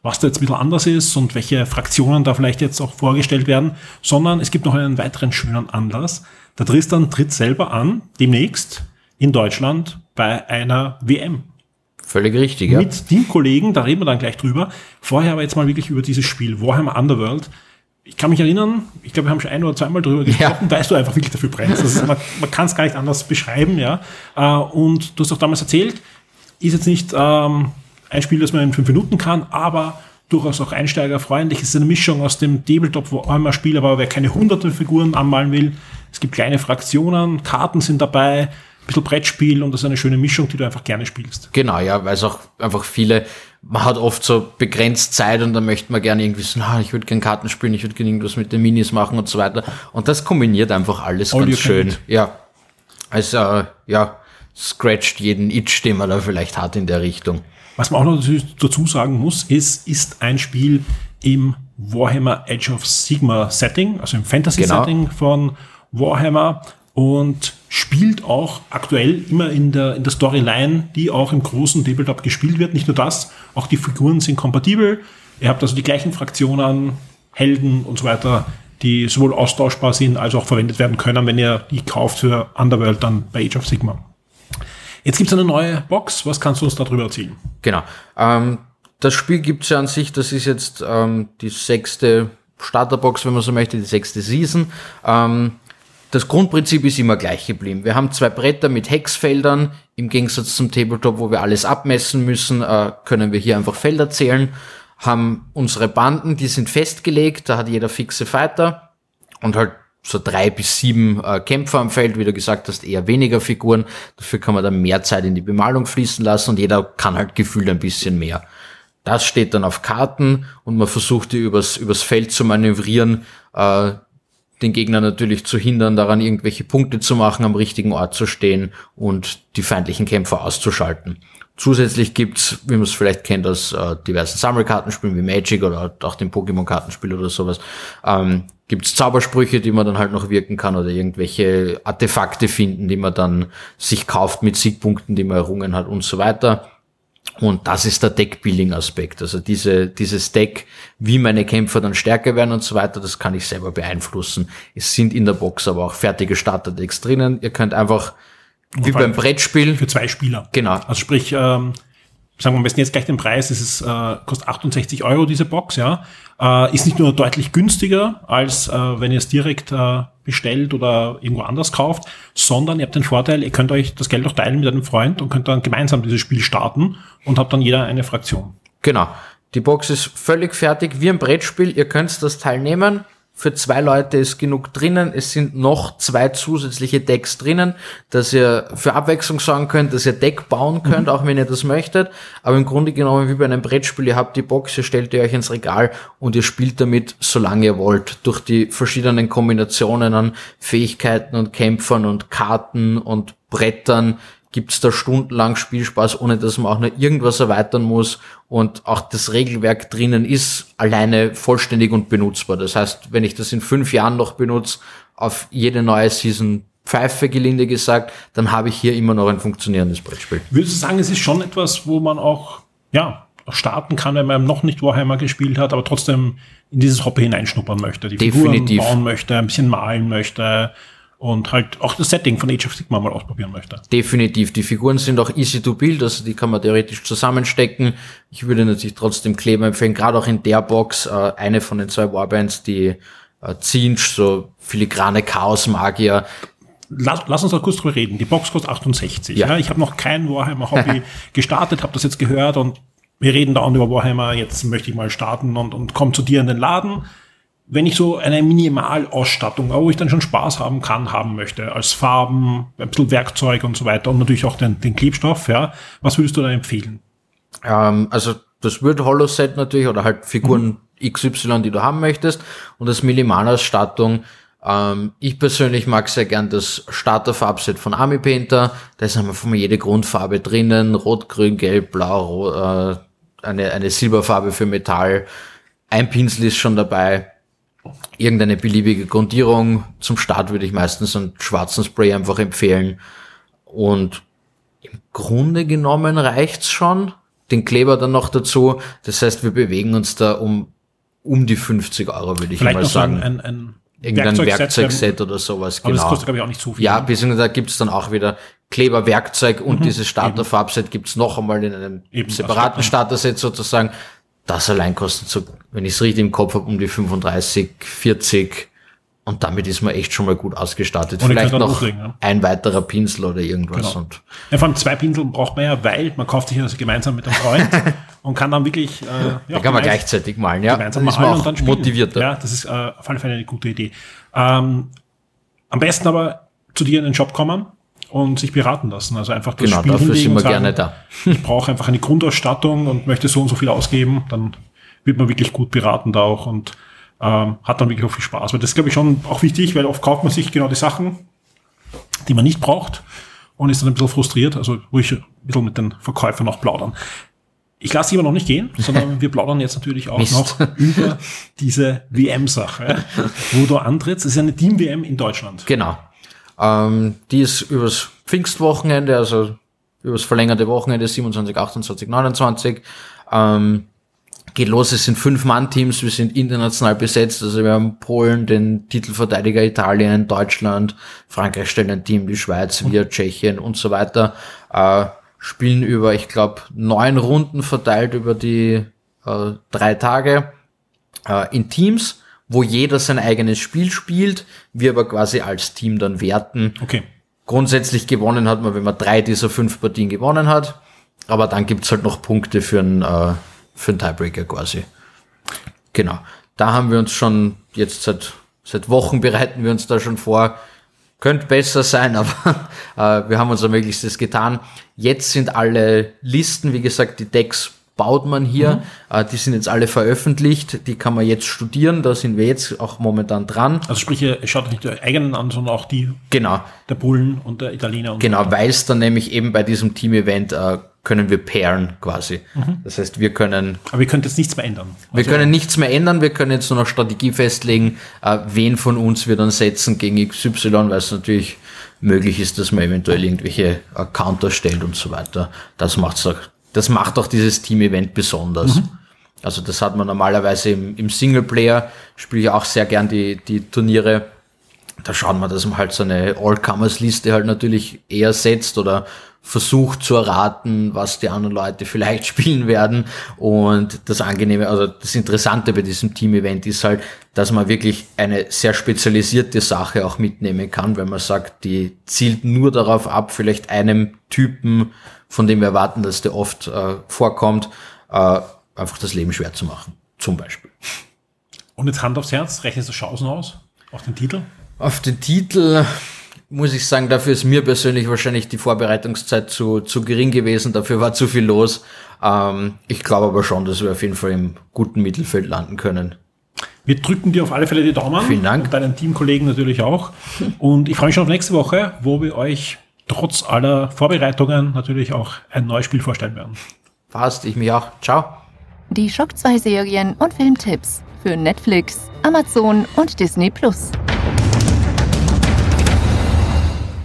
was da jetzt ein bisschen anders ist und welche Fraktionen da vielleicht jetzt auch vorgestellt werden, sondern es gibt noch einen weiteren schönen Anlass. Der Tristan tritt selber an, demnächst in Deutschland bei einer WM. Völlig richtig, ja. Mit Teamkollegen, da reden wir dann gleich drüber. Vorher aber jetzt mal wirklich über dieses Spiel, Warhammer Underworld. Ich kann mich erinnern, ich glaube, wir haben schon ein oder zweimal drüber gesprochen, ja. weil du einfach wirklich dafür brennst. Ist, man, man kann es gar nicht anders beschreiben, ja. Äh, und du hast auch damals erzählt, ist jetzt nicht ähm, ein Spiel, das man in fünf Minuten kann, aber durchaus auch einsteigerfreundlich. Es ist eine Mischung aus dem Tabletop, wo einmal Spiel, aber wer keine hunderte Figuren anmalen will, es gibt kleine Fraktionen, Karten sind dabei, ein bisschen Brettspiel und das ist eine schöne Mischung, die du einfach gerne spielst. Genau, ja, weil es auch einfach viele, man hat oft so begrenzt Zeit und dann möchte man gerne irgendwie so, ah, ich würde gerne Karten spielen, ich würde gerne irgendwas mit den Minis machen und so weiter. Und das kombiniert einfach alles All ganz schön. It. Ja. Also, ja, scratcht jeden Itch, den man da vielleicht hat in der Richtung. Was man auch noch dazu sagen muss, ist, ist ein Spiel im Warhammer Age of Sigma Setting, also im Fantasy genau. Setting von Warhammer und spielt auch aktuell immer in der, in der Storyline, die auch im großen Tabletop gespielt wird. Nicht nur das, auch die Figuren sind kompatibel. Ihr habt also die gleichen Fraktionen, Helden und so weiter, die sowohl austauschbar sind als auch verwendet werden können, wenn ihr die kauft für Underworld dann bei Age of Sigma. Jetzt gibt es eine neue Box. Was kannst du uns darüber erzählen? Genau. Ähm, das Spiel gibt es ja an sich, das ist jetzt ähm, die sechste Starterbox, wenn man so möchte, die sechste Season. Ähm, das Grundprinzip ist immer gleich geblieben. Wir haben zwei Bretter mit Hexfeldern. Im Gegensatz zum Tabletop, wo wir alles abmessen müssen, äh, können wir hier einfach Felder zählen. Haben unsere Banden, die sind festgelegt. Da hat jeder fixe Fighter. Und halt so drei bis sieben äh, Kämpfer am Feld, wie du gesagt hast, eher weniger Figuren. Dafür kann man dann mehr Zeit in die Bemalung fließen lassen und jeder kann halt gefühlt ein bisschen mehr. Das steht dann auf Karten und man versucht die übers, übers Feld zu manövrieren, äh, den Gegner natürlich zu hindern, daran irgendwelche Punkte zu machen, am richtigen Ort zu stehen und die feindlichen Kämpfer auszuschalten. Zusätzlich gibt's, wie man es vielleicht kennt aus äh, diversen Sammelkartenspielen wie Magic oder auch dem Pokémon-Kartenspiel oder sowas, ähm, gibt's Zaubersprüche, die man dann halt noch wirken kann oder irgendwelche Artefakte finden, die man dann sich kauft mit Siegpunkten, die man errungen hat und so weiter. Und das ist der Deckbuilding-Aspekt. Also diese, dieses Deck, wie meine Kämpfer dann stärker werden und so weiter, das kann ich selber beeinflussen. Es sind in der Box aber auch fertige Starterdecks drinnen. Ihr könnt einfach, wie beim Brettspiel. Für zwei Spieler. Genau. Also sprich, ähm, sagen wir am besten jetzt gleich den Preis, es ist, äh, kostet 68 Euro diese Box, ja. Äh, ist nicht nur deutlich günstiger, als äh, wenn ihr es direkt äh, bestellt oder irgendwo anders kauft, sondern ihr habt den Vorteil, ihr könnt euch das Geld auch teilen mit einem Freund und könnt dann gemeinsam dieses Spiel starten und habt dann jeder eine Fraktion. Genau. Die Box ist völlig fertig, wie ein Brettspiel. Ihr könnt das Teil nehmen, für zwei Leute ist genug drinnen. Es sind noch zwei zusätzliche Decks drinnen, dass ihr für Abwechslung sorgen könnt, dass ihr Deck bauen könnt, mhm. auch wenn ihr das möchtet. Aber im Grunde genommen wie bei einem Brettspiel, ihr habt die Box, ihr stellt ihr euch ins Regal und ihr spielt damit, solange ihr wollt. Durch die verschiedenen Kombinationen an Fähigkeiten und Kämpfern und Karten und Brettern gibt's da stundenlang Spielspaß, ohne dass man auch nur irgendwas erweitern muss. Und auch das Regelwerk drinnen ist alleine vollständig und benutzbar. Das heißt, wenn ich das in fünf Jahren noch benutze, auf jede neue Season pfeife, gelinde gesagt, dann habe ich hier immer noch ein funktionierendes Brettspiel. Würdest du sagen, es ist schon etwas, wo man auch, ja, starten kann, wenn man noch nicht Warhammer gespielt hat, aber trotzdem in dieses Hobby hineinschnuppern möchte, die Definitiv. Figuren bauen möchte, ein bisschen malen möchte, und halt auch das Setting von Age of Sigma mal ausprobieren möchte. Definitiv. Die Figuren sind auch easy to build, also die kann man theoretisch zusammenstecken. Ich würde natürlich trotzdem Kleber empfehlen, gerade auch in der Box, äh, eine von den zwei Warbands, die äh, Zinch, so filigrane Chaos-Magier. Lass, lass uns da kurz drüber reden. Die Box kostet 68. Ja. ja ich habe noch kein Warhammer-Hobby gestartet, habe das jetzt gehört und wir reden da auch über Warhammer. Jetzt möchte ich mal starten und, und komm zu dir in den Laden wenn ich so eine Minimalausstattung, wo ich dann schon Spaß haben kann, haben möchte, als Farben, ein bisschen Werkzeug und so weiter und natürlich auch den, den Klebstoff, ja, was würdest du da empfehlen? Ähm, also das wird Holo-Set natürlich oder halt Figuren mhm. XY, die du haben möchtest und das Minimalausstattung. Ähm, ich persönlich mag sehr gern das Starter-Farbset von Army Painter. Da ist von mir jede Grundfarbe drinnen, rot, grün, gelb, blau, rot, äh, eine, eine Silberfarbe für Metall. Ein Pinsel ist schon dabei irgendeine beliebige Grundierung. Zum Start würde ich meistens einen schwarzen Spray einfach empfehlen. Und im Grunde genommen reicht's schon. Den Kleber dann noch dazu. Das heißt, wir bewegen uns da um, um die 50 Euro, würde ich Vielleicht mal sagen. Ein, ein, ein Irgendein Werkzeugset oder sowas. Aber genau. das kostet, glaube ich, auch nicht zu viel. Ja, beziehungsweise da gibt's dann auch wieder Kleber, Werkzeug und mhm, dieses Starterfarbset gibt's noch einmal in einem eben, separaten Starter-Set sozusagen das allein kostet so, wenn ich es richtig im Kopf habe, um die 35, 40 und damit ist man echt schon mal gut ausgestattet. Und Vielleicht noch loslegen, ja. ein weiterer Pinsel oder irgendwas. Genau. Und ja, vor allem zwei Pinsel braucht man ja, weil man kauft sich also gemeinsam mit einem Freund und kann dann wirklich äh, ja, da kann man gleichzeitig malen, ja. Gemeinsam dann auch und dann motivierter. Ja, das ist äh, auf alle Fälle eine gute Idee. Ähm, am besten aber zu dir in den Shop kommen, und sich beraten lassen. Also einfach das genau, Spiel dafür sind wir sagen, gerne da. ich brauche einfach eine Grundausstattung und möchte so und so viel ausgeben, dann wird man wirklich gut beraten da auch und ähm, hat dann wirklich auch viel Spaß. Weil das ist, glaube ich, schon auch wichtig, weil oft kauft man sich genau die Sachen, die man nicht braucht und ist dann ein bisschen frustriert. Also ruhig ein bisschen mit den Verkäufern noch plaudern. Ich lasse sie aber noch nicht gehen, sondern wir plaudern jetzt natürlich auch Mist. noch über diese WM-Sache, wo du antrittst. Es ist eine Team-WM in Deutschland. Genau. Ähm, die ist übers Pfingstwochenende, also übers verlängerte Wochenende 27, 28, 29. Ähm, geht los, es sind fünf Mann-Teams, wir sind international besetzt, also wir haben Polen, den Titelverteidiger Italien, Deutschland, Frankreich stellt ein Team, die Schweiz, wir, Tschechien und so weiter. Äh, spielen über, ich glaube, neun Runden verteilt über die äh, drei Tage äh, in Teams wo jeder sein eigenes Spiel spielt, wir aber quasi als Team dann werten. Okay. Grundsätzlich gewonnen hat man, wenn man drei dieser fünf Partien gewonnen hat, aber dann gibt's halt noch Punkte für einen, äh, für einen Tiebreaker quasi. Genau. Da haben wir uns schon jetzt seit, seit Wochen bereiten wir uns da schon vor. Könnte besser sein, aber äh, wir haben unser Möglichstes getan. Jetzt sind alle Listen, wie gesagt, die Decks baut man hier. Mhm. Äh, die sind jetzt alle veröffentlicht, die kann man jetzt studieren, da sind wir jetzt auch momentan dran. Also sprich, ihr schaut nicht die eigenen an, sondern auch die genau. der Bullen und der Italiener. Und genau, weil es dann nämlich eben bei diesem Team-Event äh, können wir pairen quasi. Mhm. Das heißt, wir können... Aber wir können jetzt nichts mehr ändern. Wir also können nichts mehr ändern, wir können jetzt nur noch Strategie festlegen, äh, wen von uns wir dann setzen gegen XY, weil es natürlich möglich ist, dass man eventuell irgendwelche äh, Counter stellt und so weiter. Das macht es das macht auch dieses Team-Event besonders. Mhm. Also das hat man normalerweise im, im Singleplayer, spiele ich auch sehr gern die, die Turniere. Da schaut man, dass man halt so eine All-Comers-Liste halt natürlich eher setzt oder versucht zu erraten, was die anderen Leute vielleicht spielen werden. Und das Angenehme, also das Interessante bei diesem Team-Event ist halt, dass man wirklich eine sehr spezialisierte Sache auch mitnehmen kann, wenn man sagt, die zielt nur darauf ab, vielleicht einem Typen von dem wir erwarten, dass der oft äh, vorkommt, äh, einfach das Leben schwer zu machen. Zum Beispiel. Und jetzt Hand aufs Herz, rechnest du Chancen aus auf den Titel? Auf den Titel muss ich sagen, dafür ist mir persönlich wahrscheinlich die Vorbereitungszeit zu, zu gering gewesen. Dafür war zu viel los. Ähm, ich glaube aber schon, dass wir auf jeden Fall im guten Mittelfeld landen können. Wir drücken dir auf alle Fälle die Daumen. Vielen Dank. Und deinen Teamkollegen natürlich auch. Und ich freue mich schon auf nächste Woche, wo wir euch trotz aller Vorbereitungen natürlich auch ein neues Spiel vorstellen werden. Passt, ich mich auch. Ciao. Die Schock 2 Serien und Filmtipps für Netflix, Amazon und Disney Plus.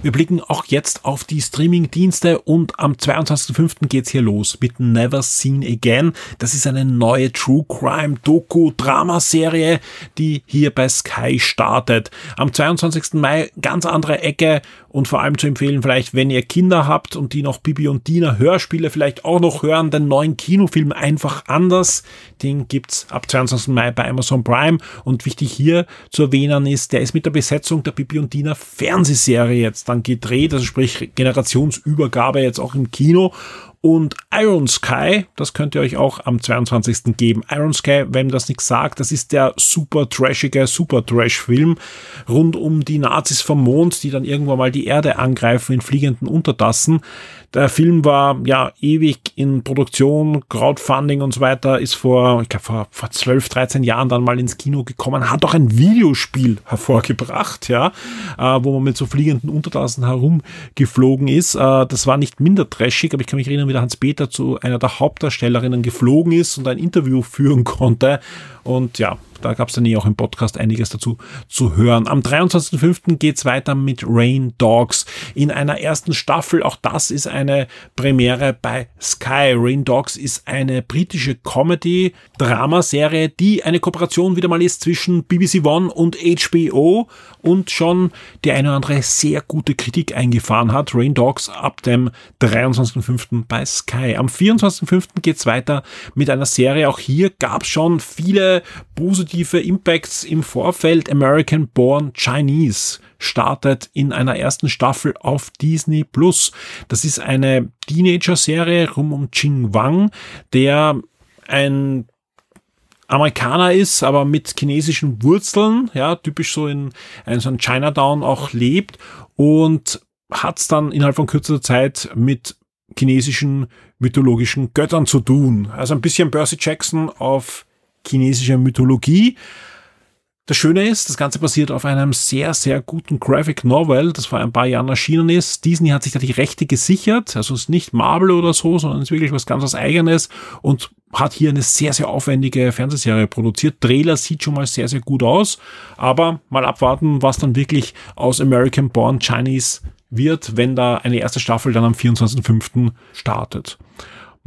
Wir blicken auch jetzt auf die Streaming-Dienste und am 22.05. geht's hier los mit Never Seen Again. Das ist eine neue True Crime Doku Drama Serie, die hier bei Sky startet. Am 22. Mai ganz andere Ecke und vor allem zu empfehlen vielleicht, wenn ihr Kinder habt und die noch Bibi und Dina Hörspiele vielleicht auch noch hören, den neuen Kinofilm einfach anders. Den gibt's ab 22. Mai bei Amazon Prime und wichtig hier zu erwähnen ist, der ist mit der Besetzung der Bibi und Dina Fernsehserie jetzt dann gedreht, also sprich Generationsübergabe jetzt auch im Kino und Iron Sky, das könnt ihr euch auch am 22. geben. Iron Sky, wenn das nichts sagt, das ist der super trashige, super Trash-Film rund um die Nazis vom Mond, die dann irgendwann mal die Erde angreifen in fliegenden Untertassen. Der Film war ja ewig in Produktion, Crowdfunding und so weiter, ist vor, ich glaube, vor, vor 12, 13 Jahren dann mal ins Kino gekommen, hat auch ein Videospiel hervorgebracht, ja, äh, wo man mit so fliegenden Untertassen herumgeflogen ist. Äh, das war nicht minder trashig, aber ich kann mich erinnern, wie der Hans-Peter zu einer der Hauptdarstellerinnen geflogen ist und ein Interview führen konnte. Und ja, da gab es dann eh auch im Podcast einiges dazu zu hören. Am 23.05. geht's weiter mit Rain Dogs in einer ersten Staffel. Auch das ist eine Premiere bei Sky. Rain Dogs ist eine britische Comedy-Dramaserie, die eine Kooperation wieder mal ist zwischen BBC One und HBO und schon die eine oder andere sehr gute Kritik eingefahren hat. Rain Dogs ab dem 23.05. bei Sky. Am 24.05. geht's weiter mit einer Serie. Auch hier gab's schon viele positive Impacts im Vorfeld. American Born Chinese startet in einer ersten Staffel auf Disney Plus. Das ist eine Teenager-Serie rum um Ching Wang, der ein Amerikaner ist, aber mit chinesischen Wurzeln, ja, typisch so in, in so einem Chinatown auch lebt und hat es dann innerhalb von kürzester Zeit mit chinesischen mythologischen Göttern zu tun. Also ein bisschen Percy Jackson auf chinesischer Mythologie. Das Schöne ist, das Ganze basiert auf einem sehr, sehr guten Graphic Novel, das vor ein paar Jahren erschienen ist. Disney hat sich da die Rechte gesichert, also es ist nicht Marvel oder so, sondern es ist wirklich was ganz was Eigenes und hat hier eine sehr, sehr aufwendige Fernsehserie produziert. Trailer sieht schon mal sehr, sehr gut aus, aber mal abwarten, was dann wirklich aus American Born Chinese wird, wenn da eine erste Staffel dann am 24.05. startet.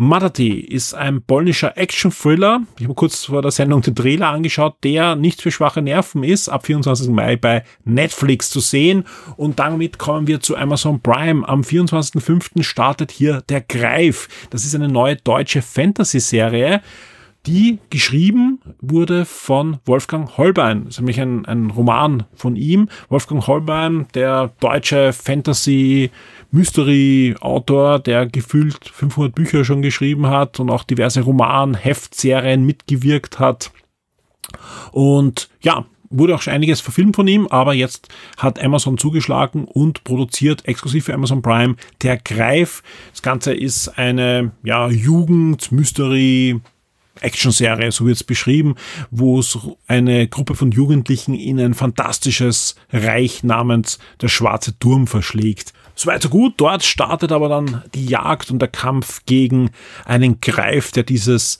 Madati ist ein polnischer Action-Thriller. Ich habe kurz vor der Sendung den Trailer angeschaut, der nicht für schwache Nerven ist, ab 24. Mai bei Netflix zu sehen. Und damit kommen wir zu Amazon Prime. Am 24.05. startet hier Der Greif. Das ist eine neue deutsche Fantasy-Serie die geschrieben wurde von Wolfgang Holbein. Das ist nämlich ein, ein Roman von ihm. Wolfgang Holbein, der deutsche Fantasy Mystery-Autor, der gefühlt 500 Bücher schon geschrieben hat und auch diverse Roman, Heftserien mitgewirkt hat. Und ja, wurde auch schon einiges verfilmt von ihm, aber jetzt hat Amazon zugeschlagen und produziert exklusiv für Amazon Prime Der Greif. Das Ganze ist eine ja, Jugend-Mystery- Action-Serie, so wird es beschrieben, wo es eine Gruppe von Jugendlichen in ein fantastisches Reich namens der Schwarze Turm verschlägt. Soweit so gut. Dort startet aber dann die Jagd und der Kampf gegen einen Greif, der dieses,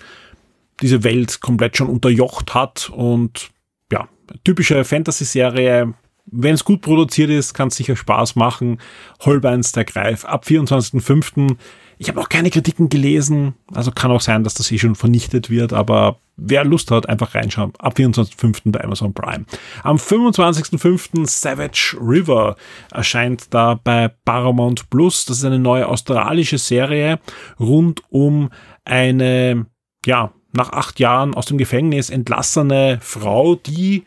diese Welt komplett schon unterjocht hat und ja, typische Fantasy-Serie. Wenn es gut produziert ist, kann es sicher Spaß machen. Holbeins der Greif ab 24.05. Ich habe noch keine Kritiken gelesen, also kann auch sein, dass das eh schon vernichtet wird, aber wer Lust hat, einfach reinschauen. Ab 24.05. bei Amazon Prime. Am 25.05. Savage River erscheint da bei Paramount Plus. Das ist eine neue australische Serie rund um eine, ja, nach acht Jahren aus dem Gefängnis entlassene Frau, die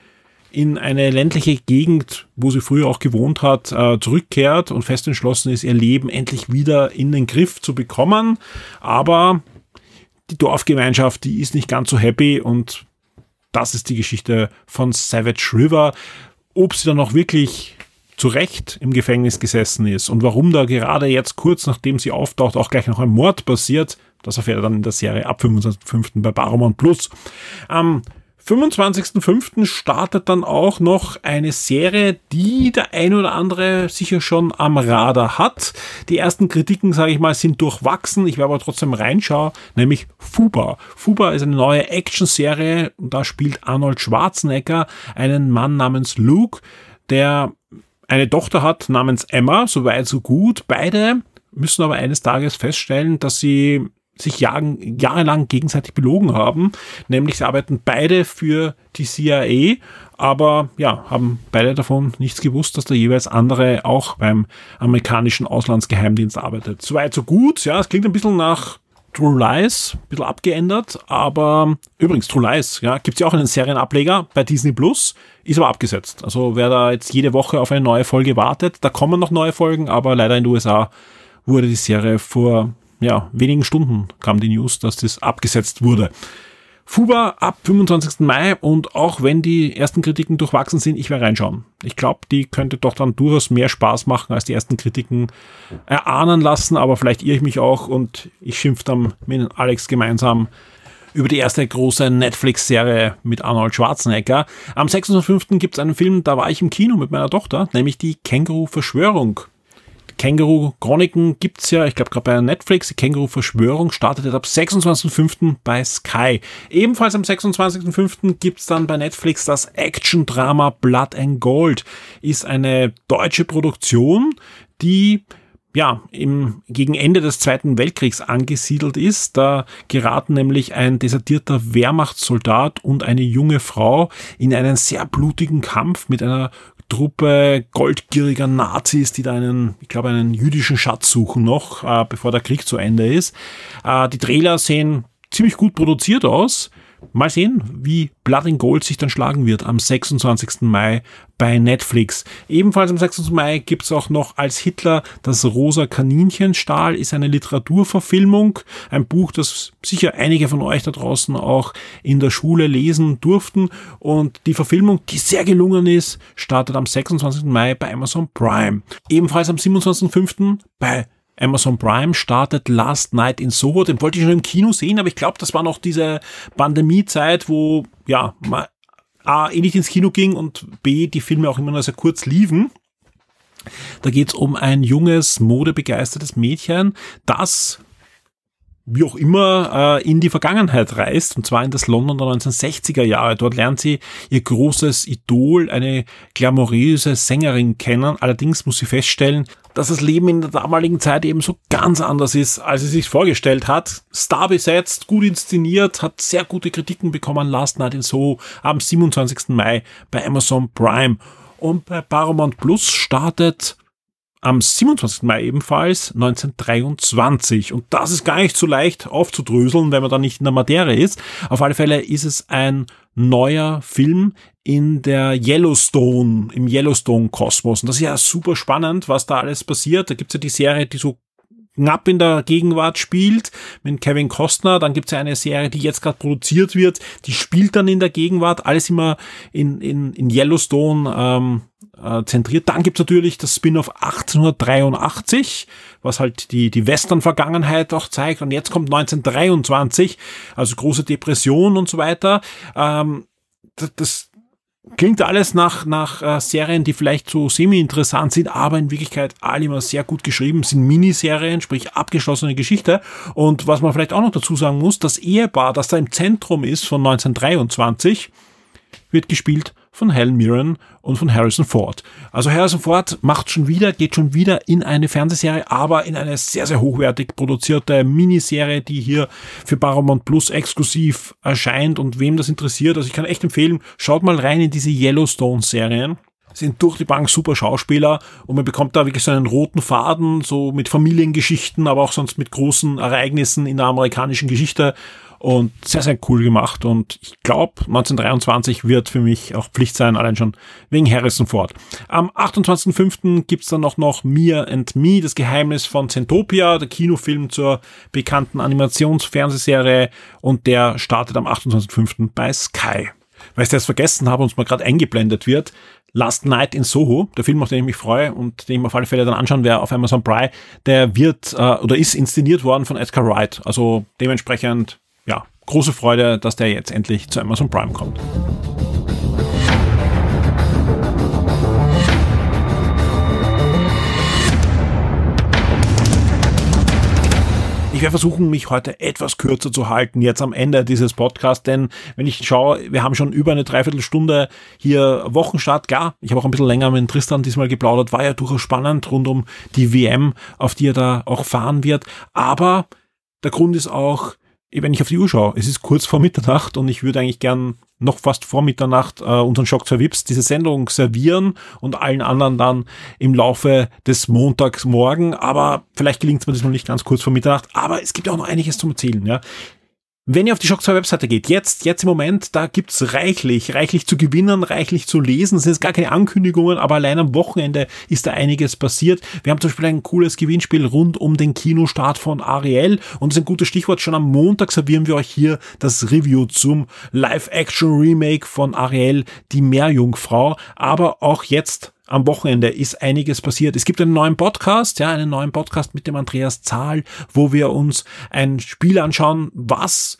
in eine ländliche Gegend, wo sie früher auch gewohnt hat, äh, zurückkehrt und fest entschlossen ist, ihr Leben endlich wieder in den Griff zu bekommen. Aber die Dorfgemeinschaft, die ist nicht ganz so happy und das ist die Geschichte von Savage River. Ob sie dann auch wirklich zu Recht im Gefängnis gesessen ist und warum da gerade jetzt kurz nachdem sie auftaucht auch gleich noch ein Mord passiert, das erfährt er dann in der Serie ab 25.05. bei Paramount Plus. Am 25.05. startet dann auch noch eine Serie, die der ein oder andere sicher schon am Radar hat. Die ersten Kritiken, sage ich mal, sind durchwachsen. Ich werde aber trotzdem reinschauen, nämlich Fuba. Fuba ist eine neue Action-Serie und da spielt Arnold Schwarzenegger einen Mann namens Luke, der eine Tochter hat namens Emma, so weit so gut. Beide müssen aber eines Tages feststellen, dass sie sich jahren, jahrelang gegenseitig belogen haben. Nämlich sie arbeiten beide für die CIA, aber ja, haben beide davon nichts gewusst, dass der jeweils andere auch beim amerikanischen Auslandsgeheimdienst arbeitet. Soweit so gut, ja, es klingt ein bisschen nach True Lies, ein bisschen abgeändert, aber übrigens True Lies, ja, gibt's ja auch einen Serienableger bei Disney Plus, ist aber abgesetzt. Also wer da jetzt jede Woche auf eine neue Folge wartet, da kommen noch neue Folgen, aber leider in den USA wurde die Serie vor ja, wenigen Stunden kam die News, dass das abgesetzt wurde. Fuba ab 25. Mai und auch wenn die ersten Kritiken durchwachsen sind, ich werde reinschauen. Ich glaube, die könnte doch dann durchaus mehr Spaß machen, als die ersten Kritiken erahnen lassen, aber vielleicht irre ich mich auch und ich schimpfe dann mit Alex gemeinsam über die erste große Netflix-Serie mit Arnold Schwarzenegger. Am 26.05. gibt es einen Film, da war ich im Kino mit meiner Tochter, nämlich die Känguru-Verschwörung. Känguru-Chroniken gibt's ja, ich glaube gerade bei Netflix. Die Känguru-Verschwörung startet jetzt ab 26.05. bei Sky. Ebenfalls am 26.05. gibt's dann bei Netflix das Action-Drama Blood and Gold. Ist eine deutsche Produktion, die ja, im, gegen Ende des Zweiten Weltkriegs angesiedelt ist. Da geraten nämlich ein desertierter Wehrmachtssoldat und eine junge Frau in einen sehr blutigen Kampf mit einer Truppe goldgieriger Nazis, die da einen, ich glaube, einen jüdischen Schatz suchen noch, äh, bevor der Krieg zu Ende ist. Äh, die Trailer sehen ziemlich gut produziert aus. Mal sehen, wie Blood in Gold sich dann schlagen wird am 26. Mai bei Netflix. Ebenfalls am 26. Mai gibt's auch noch als Hitler das rosa Kaninchenstahl, ist eine Literaturverfilmung, ein Buch, das sicher einige von euch da draußen auch in der Schule lesen durften. Und die Verfilmung, die sehr gelungen ist, startet am 26. Mai bei Amazon Prime. Ebenfalls am 27.05. bei Amazon Prime startet Last Night in Soho. Den wollte ich schon im Kino sehen, aber ich glaube, das war noch diese Pandemiezeit, wo ja A, eh nicht ins Kino ging und B, die Filme auch immer nur sehr kurz liefen. Da geht's um ein junges, modebegeistertes Mädchen, das wie auch immer, äh, in die Vergangenheit reist, und zwar in das London der 1960er Jahre. Dort lernt sie ihr großes Idol, eine glamouröse Sängerin kennen. Allerdings muss sie feststellen, dass das Leben in der damaligen Zeit eben so ganz anders ist, als sie sich vorgestellt hat. Star besetzt, gut inszeniert, hat sehr gute Kritiken bekommen. Last Night in Soho am 27. Mai bei Amazon Prime. Und bei Paramount Plus startet am 27. Mai ebenfalls 1923. Und das ist gar nicht so leicht aufzudröseln, wenn man da nicht in der Materie ist. Auf alle Fälle ist es ein neuer Film in der Yellowstone, im Yellowstone-Kosmos. Und das ist ja super spannend, was da alles passiert. Da gibt's ja die Serie, die so knapp in der Gegenwart spielt, mit Kevin Costner. Dann gibt's ja eine Serie, die jetzt gerade produziert wird, die spielt dann in der Gegenwart. Alles immer in, in, in Yellowstone ähm, äh, zentriert. Dann gibt's natürlich das Spin-off 1883, was halt die, die Western-Vergangenheit auch zeigt. Und jetzt kommt 1923, also große Depression und so weiter. Ähm, das, das klingt alles nach, nach äh, Serien, die vielleicht so semi-interessant sind, aber in Wirklichkeit alle immer sehr gut geschrieben, sind Miniserien, sprich abgeschlossene Geschichte. Und was man vielleicht auch noch dazu sagen muss, das Ehepaar, das da im Zentrum ist von 1923, wird gespielt von Helen Mirren und von Harrison Ford. Also Harrison Ford macht schon wieder, geht schon wieder in eine Fernsehserie, aber in eine sehr, sehr hochwertig produzierte Miniserie, die hier für Paramount Plus exklusiv erscheint und wem das interessiert. Also ich kann echt empfehlen, schaut mal rein in diese Yellowstone-Serien sind durch die Bank super Schauspieler und man bekommt da wirklich so einen roten Faden, so mit Familiengeschichten, aber auch sonst mit großen Ereignissen in der amerikanischen Geschichte und sehr, sehr cool gemacht und ich glaube, 1923 wird für mich auch Pflicht sein, allein schon wegen Harrison Ford. Am 28.05. gibt's dann noch, noch Mia and Me, das Geheimnis von Zentopia, der Kinofilm zur bekannten Animationsfernsehserie und der startet am 28.05. bei Sky. Weil ich das vergessen habe und es mal gerade eingeblendet wird, Last Night in Soho, der Film, auf den ich mich freue und den ich mir auf alle Fälle dann anschauen werde auf Amazon Prime, der wird äh, oder ist inszeniert worden von Edgar Wright. Also dementsprechend, ja, große Freude, dass der jetzt endlich zu Amazon Prime kommt. Ich werde versuchen, mich heute etwas kürzer zu halten, jetzt am Ende dieses Podcasts, denn wenn ich schaue, wir haben schon über eine Dreiviertelstunde hier Wochenstart. Klar, ich habe auch ein bisschen länger mit Tristan diesmal geplaudert, war ja durchaus spannend rund um die WM, auf die er da auch fahren wird. Aber der Grund ist auch, wenn ich auf die Uhr schaue, es ist kurz vor Mitternacht und ich würde eigentlich gern noch fast vor Mitternacht äh, unseren Schock 2 Vips diese Sendung servieren und allen anderen dann im Laufe des Montags morgen. Aber vielleicht gelingt es mir das noch nicht ganz kurz vor Mitternacht. Aber es gibt auch noch einiges zum Erzählen. Ja. Wenn ihr auf die Shock 2 Webseite geht, jetzt, jetzt im Moment, da gibt's reichlich, reichlich zu gewinnen, reichlich zu lesen. Es sind gar keine Ankündigungen, aber allein am Wochenende ist da einiges passiert. Wir haben zum Beispiel ein cooles Gewinnspiel rund um den Kinostart von Ariel und das ist ein gutes Stichwort. Schon am Montag servieren wir euch hier das Review zum Live-Action-Remake von Ariel, die Meerjungfrau. Aber auch jetzt am Wochenende ist einiges passiert. Es gibt einen neuen Podcast, ja, einen neuen Podcast mit dem Andreas Zahl, wo wir uns ein Spiel anschauen, was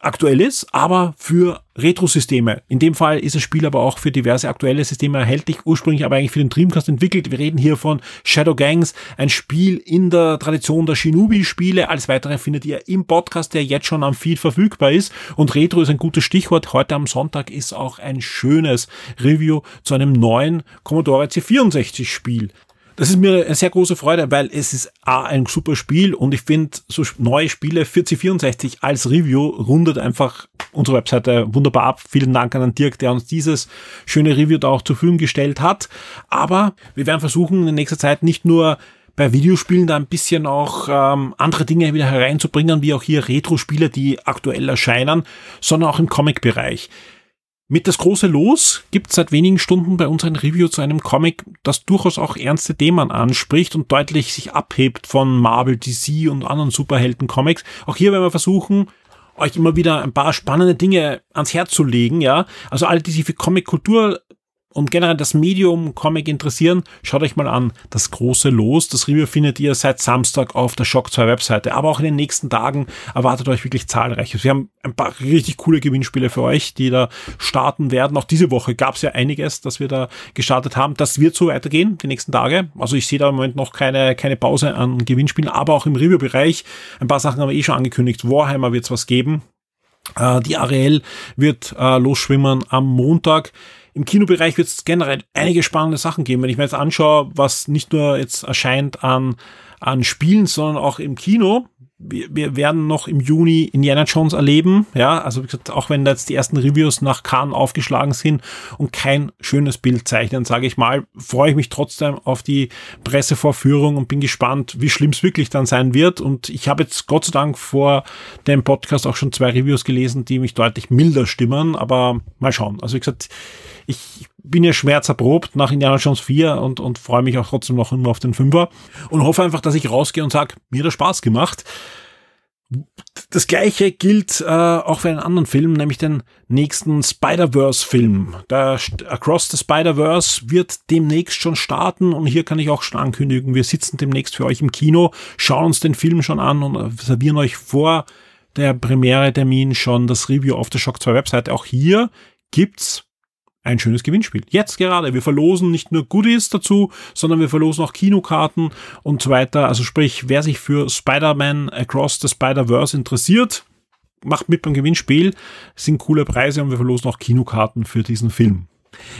aktuell ist, aber für Retro-Systeme. In dem Fall ist das Spiel aber auch für diverse aktuelle Systeme erhältlich, ursprünglich aber eigentlich für den Dreamcast entwickelt. Wir reden hier von Shadow Gangs, ein Spiel in der Tradition der Shinobi-Spiele. Alles weitere findet ihr im Podcast, der jetzt schon am Feed verfügbar ist. Und Retro ist ein gutes Stichwort. Heute am Sonntag ist auch ein schönes Review zu einem neuen Commodore C64-Spiel das ist mir eine sehr große Freude, weil es ist A, ein super Spiel und ich finde so neue Spiele 4064 als Review rundet einfach unsere Webseite wunderbar ab. Vielen Dank an Dirk, der uns dieses schöne Review da auch zur Verfügung gestellt hat. Aber wir werden versuchen, in nächster Zeit nicht nur bei Videospielen da ein bisschen auch ähm, andere Dinge wieder hereinzubringen, wie auch hier Retro-Spiele, die aktuell erscheinen, sondern auch im Comic-Bereich. Mit das große Los gibt seit wenigen Stunden bei uns ein Review zu einem Comic, das durchaus auch ernste Themen anspricht und deutlich sich abhebt von Marvel, DC und anderen Superhelden-Comics. Auch hier werden wir versuchen, euch immer wieder ein paar spannende Dinge ans Herz zu legen, ja. Also alle, die sich für Comic-Kultur und generell das Medium Comic interessieren, schaut euch mal an. Das große Los, das Review findet ihr seit Samstag auf der Shock 2 Webseite. Aber auch in den nächsten Tagen erwartet euch wirklich zahlreiches. Wir haben ein paar richtig coole Gewinnspiele für euch, die da starten werden. Auch diese Woche gab es ja einiges, das wir da gestartet haben. Das wird so weitergehen, die nächsten Tage. Also ich sehe da im Moment noch keine, keine Pause an Gewinnspielen, aber auch im Review-Bereich. Ein paar Sachen haben wir eh schon angekündigt. Warhammer wird es was geben. Äh, die Ariel wird äh, losschwimmen am Montag. Im Kinobereich wird es generell einige spannende Sachen geben. Wenn ich mir jetzt anschaue, was nicht nur jetzt erscheint an, an Spielen, sondern auch im Kino, wir, wir werden noch im Juni Indiana Jones erleben. Ja, also wie gesagt, auch wenn da jetzt die ersten Reviews nach Cannes aufgeschlagen sind und kein schönes Bild zeichnen, sage ich mal, freue ich mich trotzdem auf die Pressevorführung und bin gespannt, wie schlimm es wirklich dann sein wird. Und ich habe jetzt Gott sei Dank vor dem Podcast auch schon zwei Reviews gelesen, die mich deutlich milder stimmen, aber mal schauen. Also wie gesagt, ich bin ja schmerzerprobt nach Indiana Jones 4 und, und freue mich auch trotzdem noch immer auf den Fünfer und hoffe einfach, dass ich rausgehe und sage, mir hat das Spaß gemacht. Das gleiche gilt äh, auch für einen anderen Film, nämlich den nächsten Spider-Verse-Film. Der Across the Spider-Verse wird demnächst schon starten und hier kann ich auch schon ankündigen, wir sitzen demnächst für euch im Kino, schauen uns den Film schon an und servieren euch vor der Premiere-Termin schon das Review auf der Shock 2 Webseite. Auch hier gibt's ein schönes Gewinnspiel. Jetzt gerade. Wir verlosen nicht nur Goodies dazu, sondern wir verlosen auch Kinokarten und so weiter. Also sprich, wer sich für Spider-Man Across the Spider-Verse interessiert, macht mit beim Gewinnspiel. Es sind coole Preise und wir verlosen auch Kinokarten für diesen Film.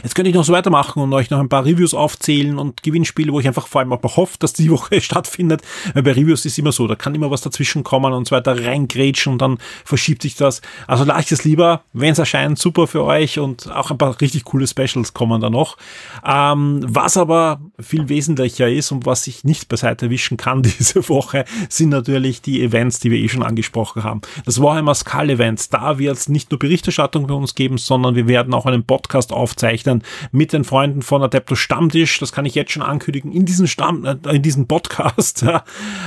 Jetzt könnte ich noch so weitermachen und euch noch ein paar Reviews aufzählen und Gewinnspiele, wo ich einfach vor allem auch noch hoffe, dass die Woche stattfindet. Weil bei Reviews ist immer so, da kann immer was dazwischen kommen und so weiter reingrätschen und dann verschiebt sich das. Also lasst es lieber, wenn es erscheint, super für euch und auch ein paar richtig coole Specials kommen da noch. Ähm, was aber viel wesentlicher ist und was ich nicht beiseite wischen kann diese Woche, sind natürlich die Events, die wir eh schon angesprochen haben. Das Warhammer Skull Events, da wird es nicht nur Berichterstattung bei uns geben, sondern wir werden auch einen Podcast aufzeichnen aufzeichnen mit den Freunden von Adeptus Stammtisch. Das kann ich jetzt schon ankündigen. In diesem Stamm, äh, in diesem Podcast ja,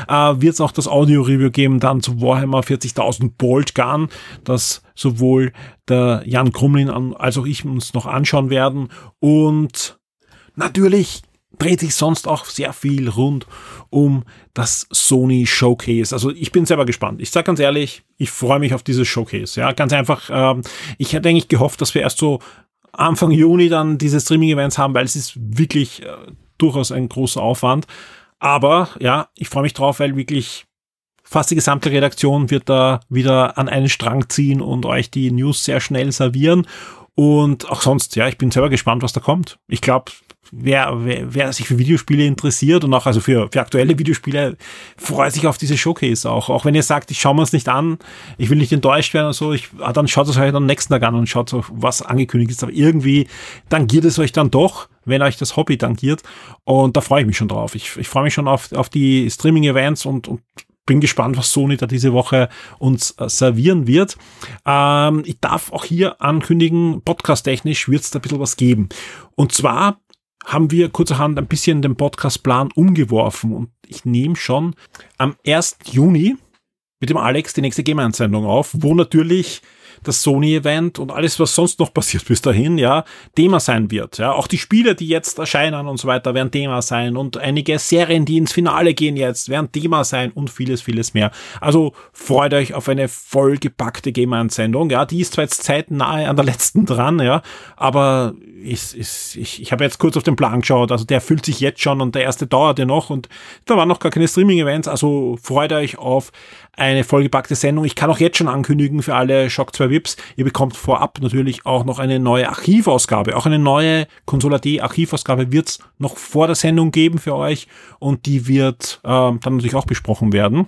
äh, wird es auch das Audio-Review geben dann zu Warhammer 40.000 Bolt Gun, das sowohl der Jan Krumlin als auch ich uns noch anschauen werden. Und natürlich dreht sich sonst auch sehr viel rund um das Sony Showcase. Also ich bin selber gespannt. Ich sage ganz ehrlich, ich freue mich auf dieses Showcase. Ja, ganz einfach. Ähm, ich hätte eigentlich gehofft, dass wir erst so Anfang Juni dann diese Streaming-Events haben, weil es ist wirklich äh, durchaus ein großer Aufwand. Aber ja, ich freue mich drauf, weil wirklich fast die gesamte Redaktion wird da wieder an einen Strang ziehen und euch die News sehr schnell servieren. Und auch sonst, ja, ich bin selber gespannt, was da kommt. Ich glaube, wer, wer, wer sich für Videospiele interessiert und auch also für, für aktuelle Videospiele, freut sich auf diese Showcase auch. Auch wenn ihr sagt, ich schaue mir es nicht an, ich will nicht enttäuscht werden und so, ich, ah, dann schaut es euch am nächsten Tag an und schaut was angekündigt ist. Aber irgendwie tangiert es euch dann doch, wenn euch das Hobby tangiert. Und da freue ich mich schon drauf. Ich, ich freue mich schon auf, auf die Streaming-Events und, und bin gespannt, was Sony da diese Woche uns äh, servieren wird. Ähm, ich darf auch hier ankündigen, podcast-technisch wird es da ein bisschen was geben. Und zwar haben wir kurzerhand ein bisschen den Podcastplan umgeworfen und ich nehme schon am 1. Juni mit dem Alex die nächste Game-Einsendung auf, wo natürlich das Sony-Event und alles, was sonst noch passiert bis dahin, ja, Thema sein wird. Ja, auch die Spiele, die jetzt erscheinen und so weiter, werden Thema sein und einige Serien, die ins Finale gehen jetzt, werden Thema sein und vieles, vieles mehr. Also freut euch auf eine vollgepackte Gamer-Sendung. Ja, die ist zwar jetzt zeitnahe an der letzten dran, ja, aber ist, ist, ich, ich habe jetzt kurz auf den Plan geschaut, also der fühlt sich jetzt schon und der erste dauert ja noch und da waren noch gar keine Streaming-Events, also freut euch auf eine vollgepackte Sendung. Ich kann auch jetzt schon ankündigen für alle Shock 2 Vips, ihr bekommt vorab natürlich auch noch eine neue Archivausgabe. Auch eine neue Console AD Archivausgabe wird es noch vor der Sendung geben für euch und die wird äh, dann natürlich auch besprochen werden.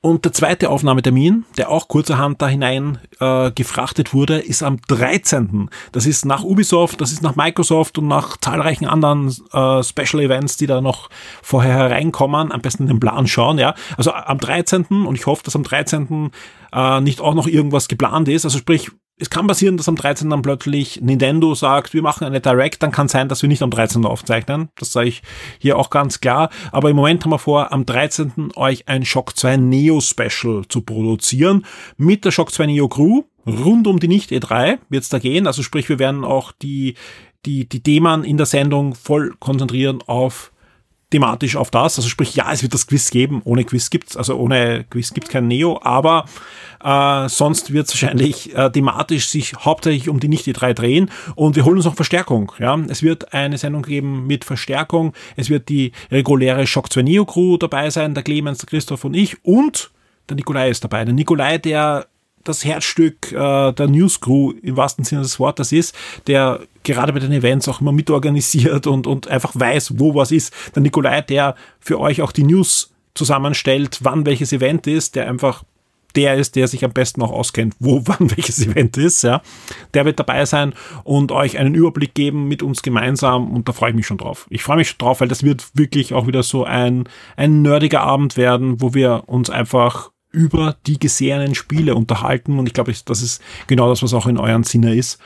Und der zweite Aufnahmetermin, der auch kurzerhand da hinein äh, gefrachtet wurde, ist am 13. Das ist nach Ubisoft, das ist nach Microsoft und nach zahlreichen anderen äh, Special Events, die da noch vorher hereinkommen. Am besten den Plan schauen, ja. Also am 13. und ich hoffe, dass am 13. Äh, nicht auch noch irgendwas geplant ist. Also sprich, es kann passieren, dass am 13. dann plötzlich Nintendo sagt, wir machen eine Direct, dann kann sein, dass wir nicht am 13. aufzeichnen. Das sage ich hier auch ganz klar. Aber im Moment haben wir vor, am 13. euch ein Shock 2 Neo Special zu produzieren mit der Shock 2 Neo Crew. Rund um die Nicht E3 wird es da gehen. Also sprich, wir werden auch die, die, die Themen in der Sendung voll konzentrieren auf thematisch auf das. Also sprich, ja, es wird das Quiz geben. Ohne Quiz gibt's, also ohne Quiz gibt's kein Neo, aber äh, sonst wird es wahrscheinlich äh, thematisch sich hauptsächlich um die nicht die drei drehen und wir holen uns noch Verstärkung. Ja, es wird eine Sendung geben mit Verstärkung. Es wird die reguläre Shock 2 Neo Crew dabei sein, der Clemens, der Christoph und ich und der Nikolai ist dabei. Der Nikolai, der das Herzstück äh, der News Crew im wahrsten Sinne des Wortes ist, der gerade bei den Events auch immer mitorganisiert und, und einfach weiß, wo was ist. Der Nikolai, der für euch auch die News zusammenstellt, wann welches Event ist, der einfach der ist, der sich am besten auch auskennt, wo wann welches Event ist, ja. Der wird dabei sein und euch einen Überblick geben mit uns gemeinsam und da freue ich mich schon drauf. Ich freue mich schon drauf, weil das wird wirklich auch wieder so ein, ein nerdiger Abend werden, wo wir uns einfach über die gesehenen Spiele unterhalten. Und ich glaube, das ist genau das, was auch in euren Sinne ist.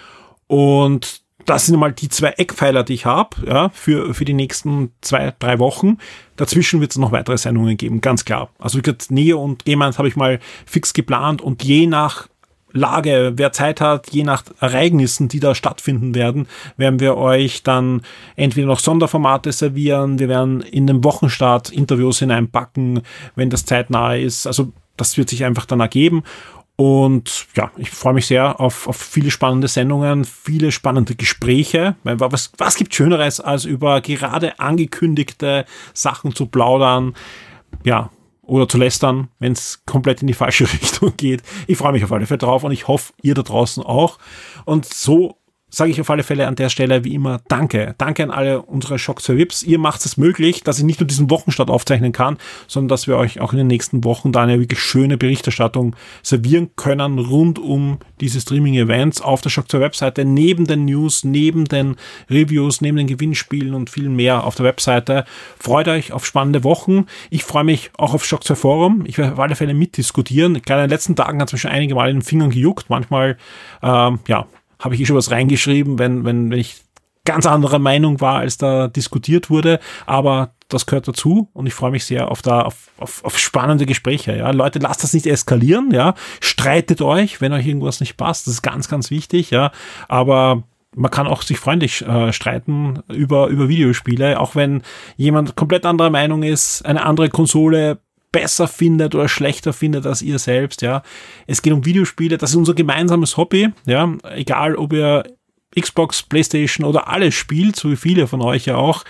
Und das sind mal die zwei Eckpfeiler, die ich habe, ja, für, für die nächsten zwei, drei Wochen. Dazwischen wird es noch weitere Sendungen geben, ganz klar. Also wie gesagt, Neo und Gemans habe ich mal fix geplant und je nach Lage, wer Zeit hat, je nach Ereignissen, die da stattfinden werden, werden wir euch dann entweder noch Sonderformate servieren, wir werden in den Wochenstart Interviews hineinpacken, wenn das zeitnah ist. Also das wird sich einfach dann ergeben. Und ja, ich freue mich sehr auf, auf viele spannende Sendungen, viele spannende Gespräche. Was, was gibt Schöneres, als über gerade angekündigte Sachen zu plaudern? Ja, oder zu lästern, wenn es komplett in die falsche Richtung geht. Ich freue mich auf alle Fälle drauf und ich hoffe, ihr da draußen auch. Und so sage ich auf alle Fälle an der Stelle wie immer Danke. Danke an alle unsere Shock 2 Vips. Ihr macht es möglich, dass ich nicht nur diesen Wochenstart aufzeichnen kann, sondern dass wir euch auch in den nächsten Wochen da eine wirklich schöne Berichterstattung servieren können rund um diese Streaming-Events auf der Shock 2 Webseite, neben den News, neben den Reviews, neben den Gewinnspielen und viel mehr auf der Webseite. Freut euch auf spannende Wochen. Ich freue mich auch auf Shock 2 Forum. Ich werde auf alle Fälle mitdiskutieren. Gerade in den letzten Tagen hat es mir schon einige Mal in den Fingern gejuckt. Manchmal, ähm, ja, habe ich eh schon was reingeschrieben, wenn, wenn, wenn ich ganz anderer Meinung war, als da diskutiert wurde. Aber das gehört dazu und ich freue mich sehr auf da auf, auf, auf spannende Gespräche. Ja, Leute, lasst das nicht eskalieren. Ja, streitet euch, wenn euch irgendwas nicht passt. Das ist ganz, ganz wichtig. Ja, aber man kann auch sich freundlich äh, streiten über über Videospiele, auch wenn jemand komplett anderer Meinung ist, eine andere Konsole besser findet oder schlechter findet als ihr selbst, ja. Es geht um Videospiele, das ist unser gemeinsames Hobby, ja. Egal, ob ihr Xbox, Playstation oder alles spielt, so wie viele von euch ja auch.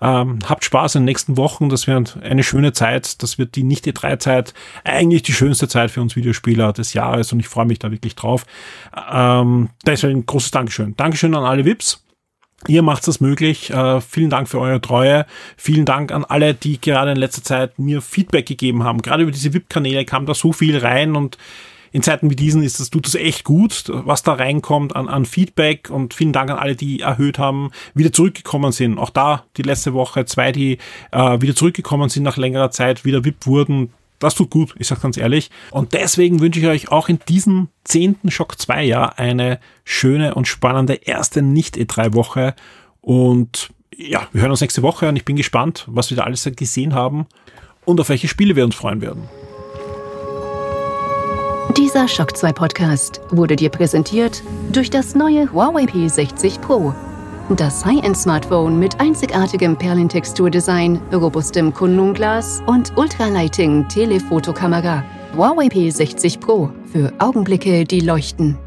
Ähm, habt Spaß in den nächsten Wochen, das wird eine schöne Zeit, das wird die nicht die drei Zeit, eigentlich die schönste Zeit für uns Videospieler des Jahres und ich freue mich da wirklich drauf. Ähm, deswegen großes Dankeschön. Dankeschön an alle VIPs. Ihr macht es möglich. Äh, vielen Dank für eure Treue. Vielen Dank an alle, die gerade in letzter Zeit mir Feedback gegeben haben. Gerade über diese VIP-Kanäle kam da so viel rein und in Zeiten wie diesen ist das, tut es echt gut, was da reinkommt an, an Feedback und vielen Dank an alle, die erhöht haben, wieder zurückgekommen sind. Auch da die letzte Woche zwei, die äh, wieder zurückgekommen sind nach längerer Zeit, wieder VIP wurden. Das tut gut, ich sage ganz ehrlich. Und deswegen wünsche ich euch auch in diesem zehnten Schock 2 Jahr eine schöne und spannende erste Nicht-E3-Woche. Und ja, wir hören uns nächste Woche und ich bin gespannt, was wir da alles gesehen haben und auf welche Spiele wir uns freuen werden. Dieser Shock 2 Podcast wurde dir präsentiert durch das neue Huawei P60 Pro. Das High-End-Smartphone mit einzigartigem Perlentexturdesign, robustem Kunlunglas und Ultralighting Telefotokamera. Huawei P60 Pro für Augenblicke, die leuchten.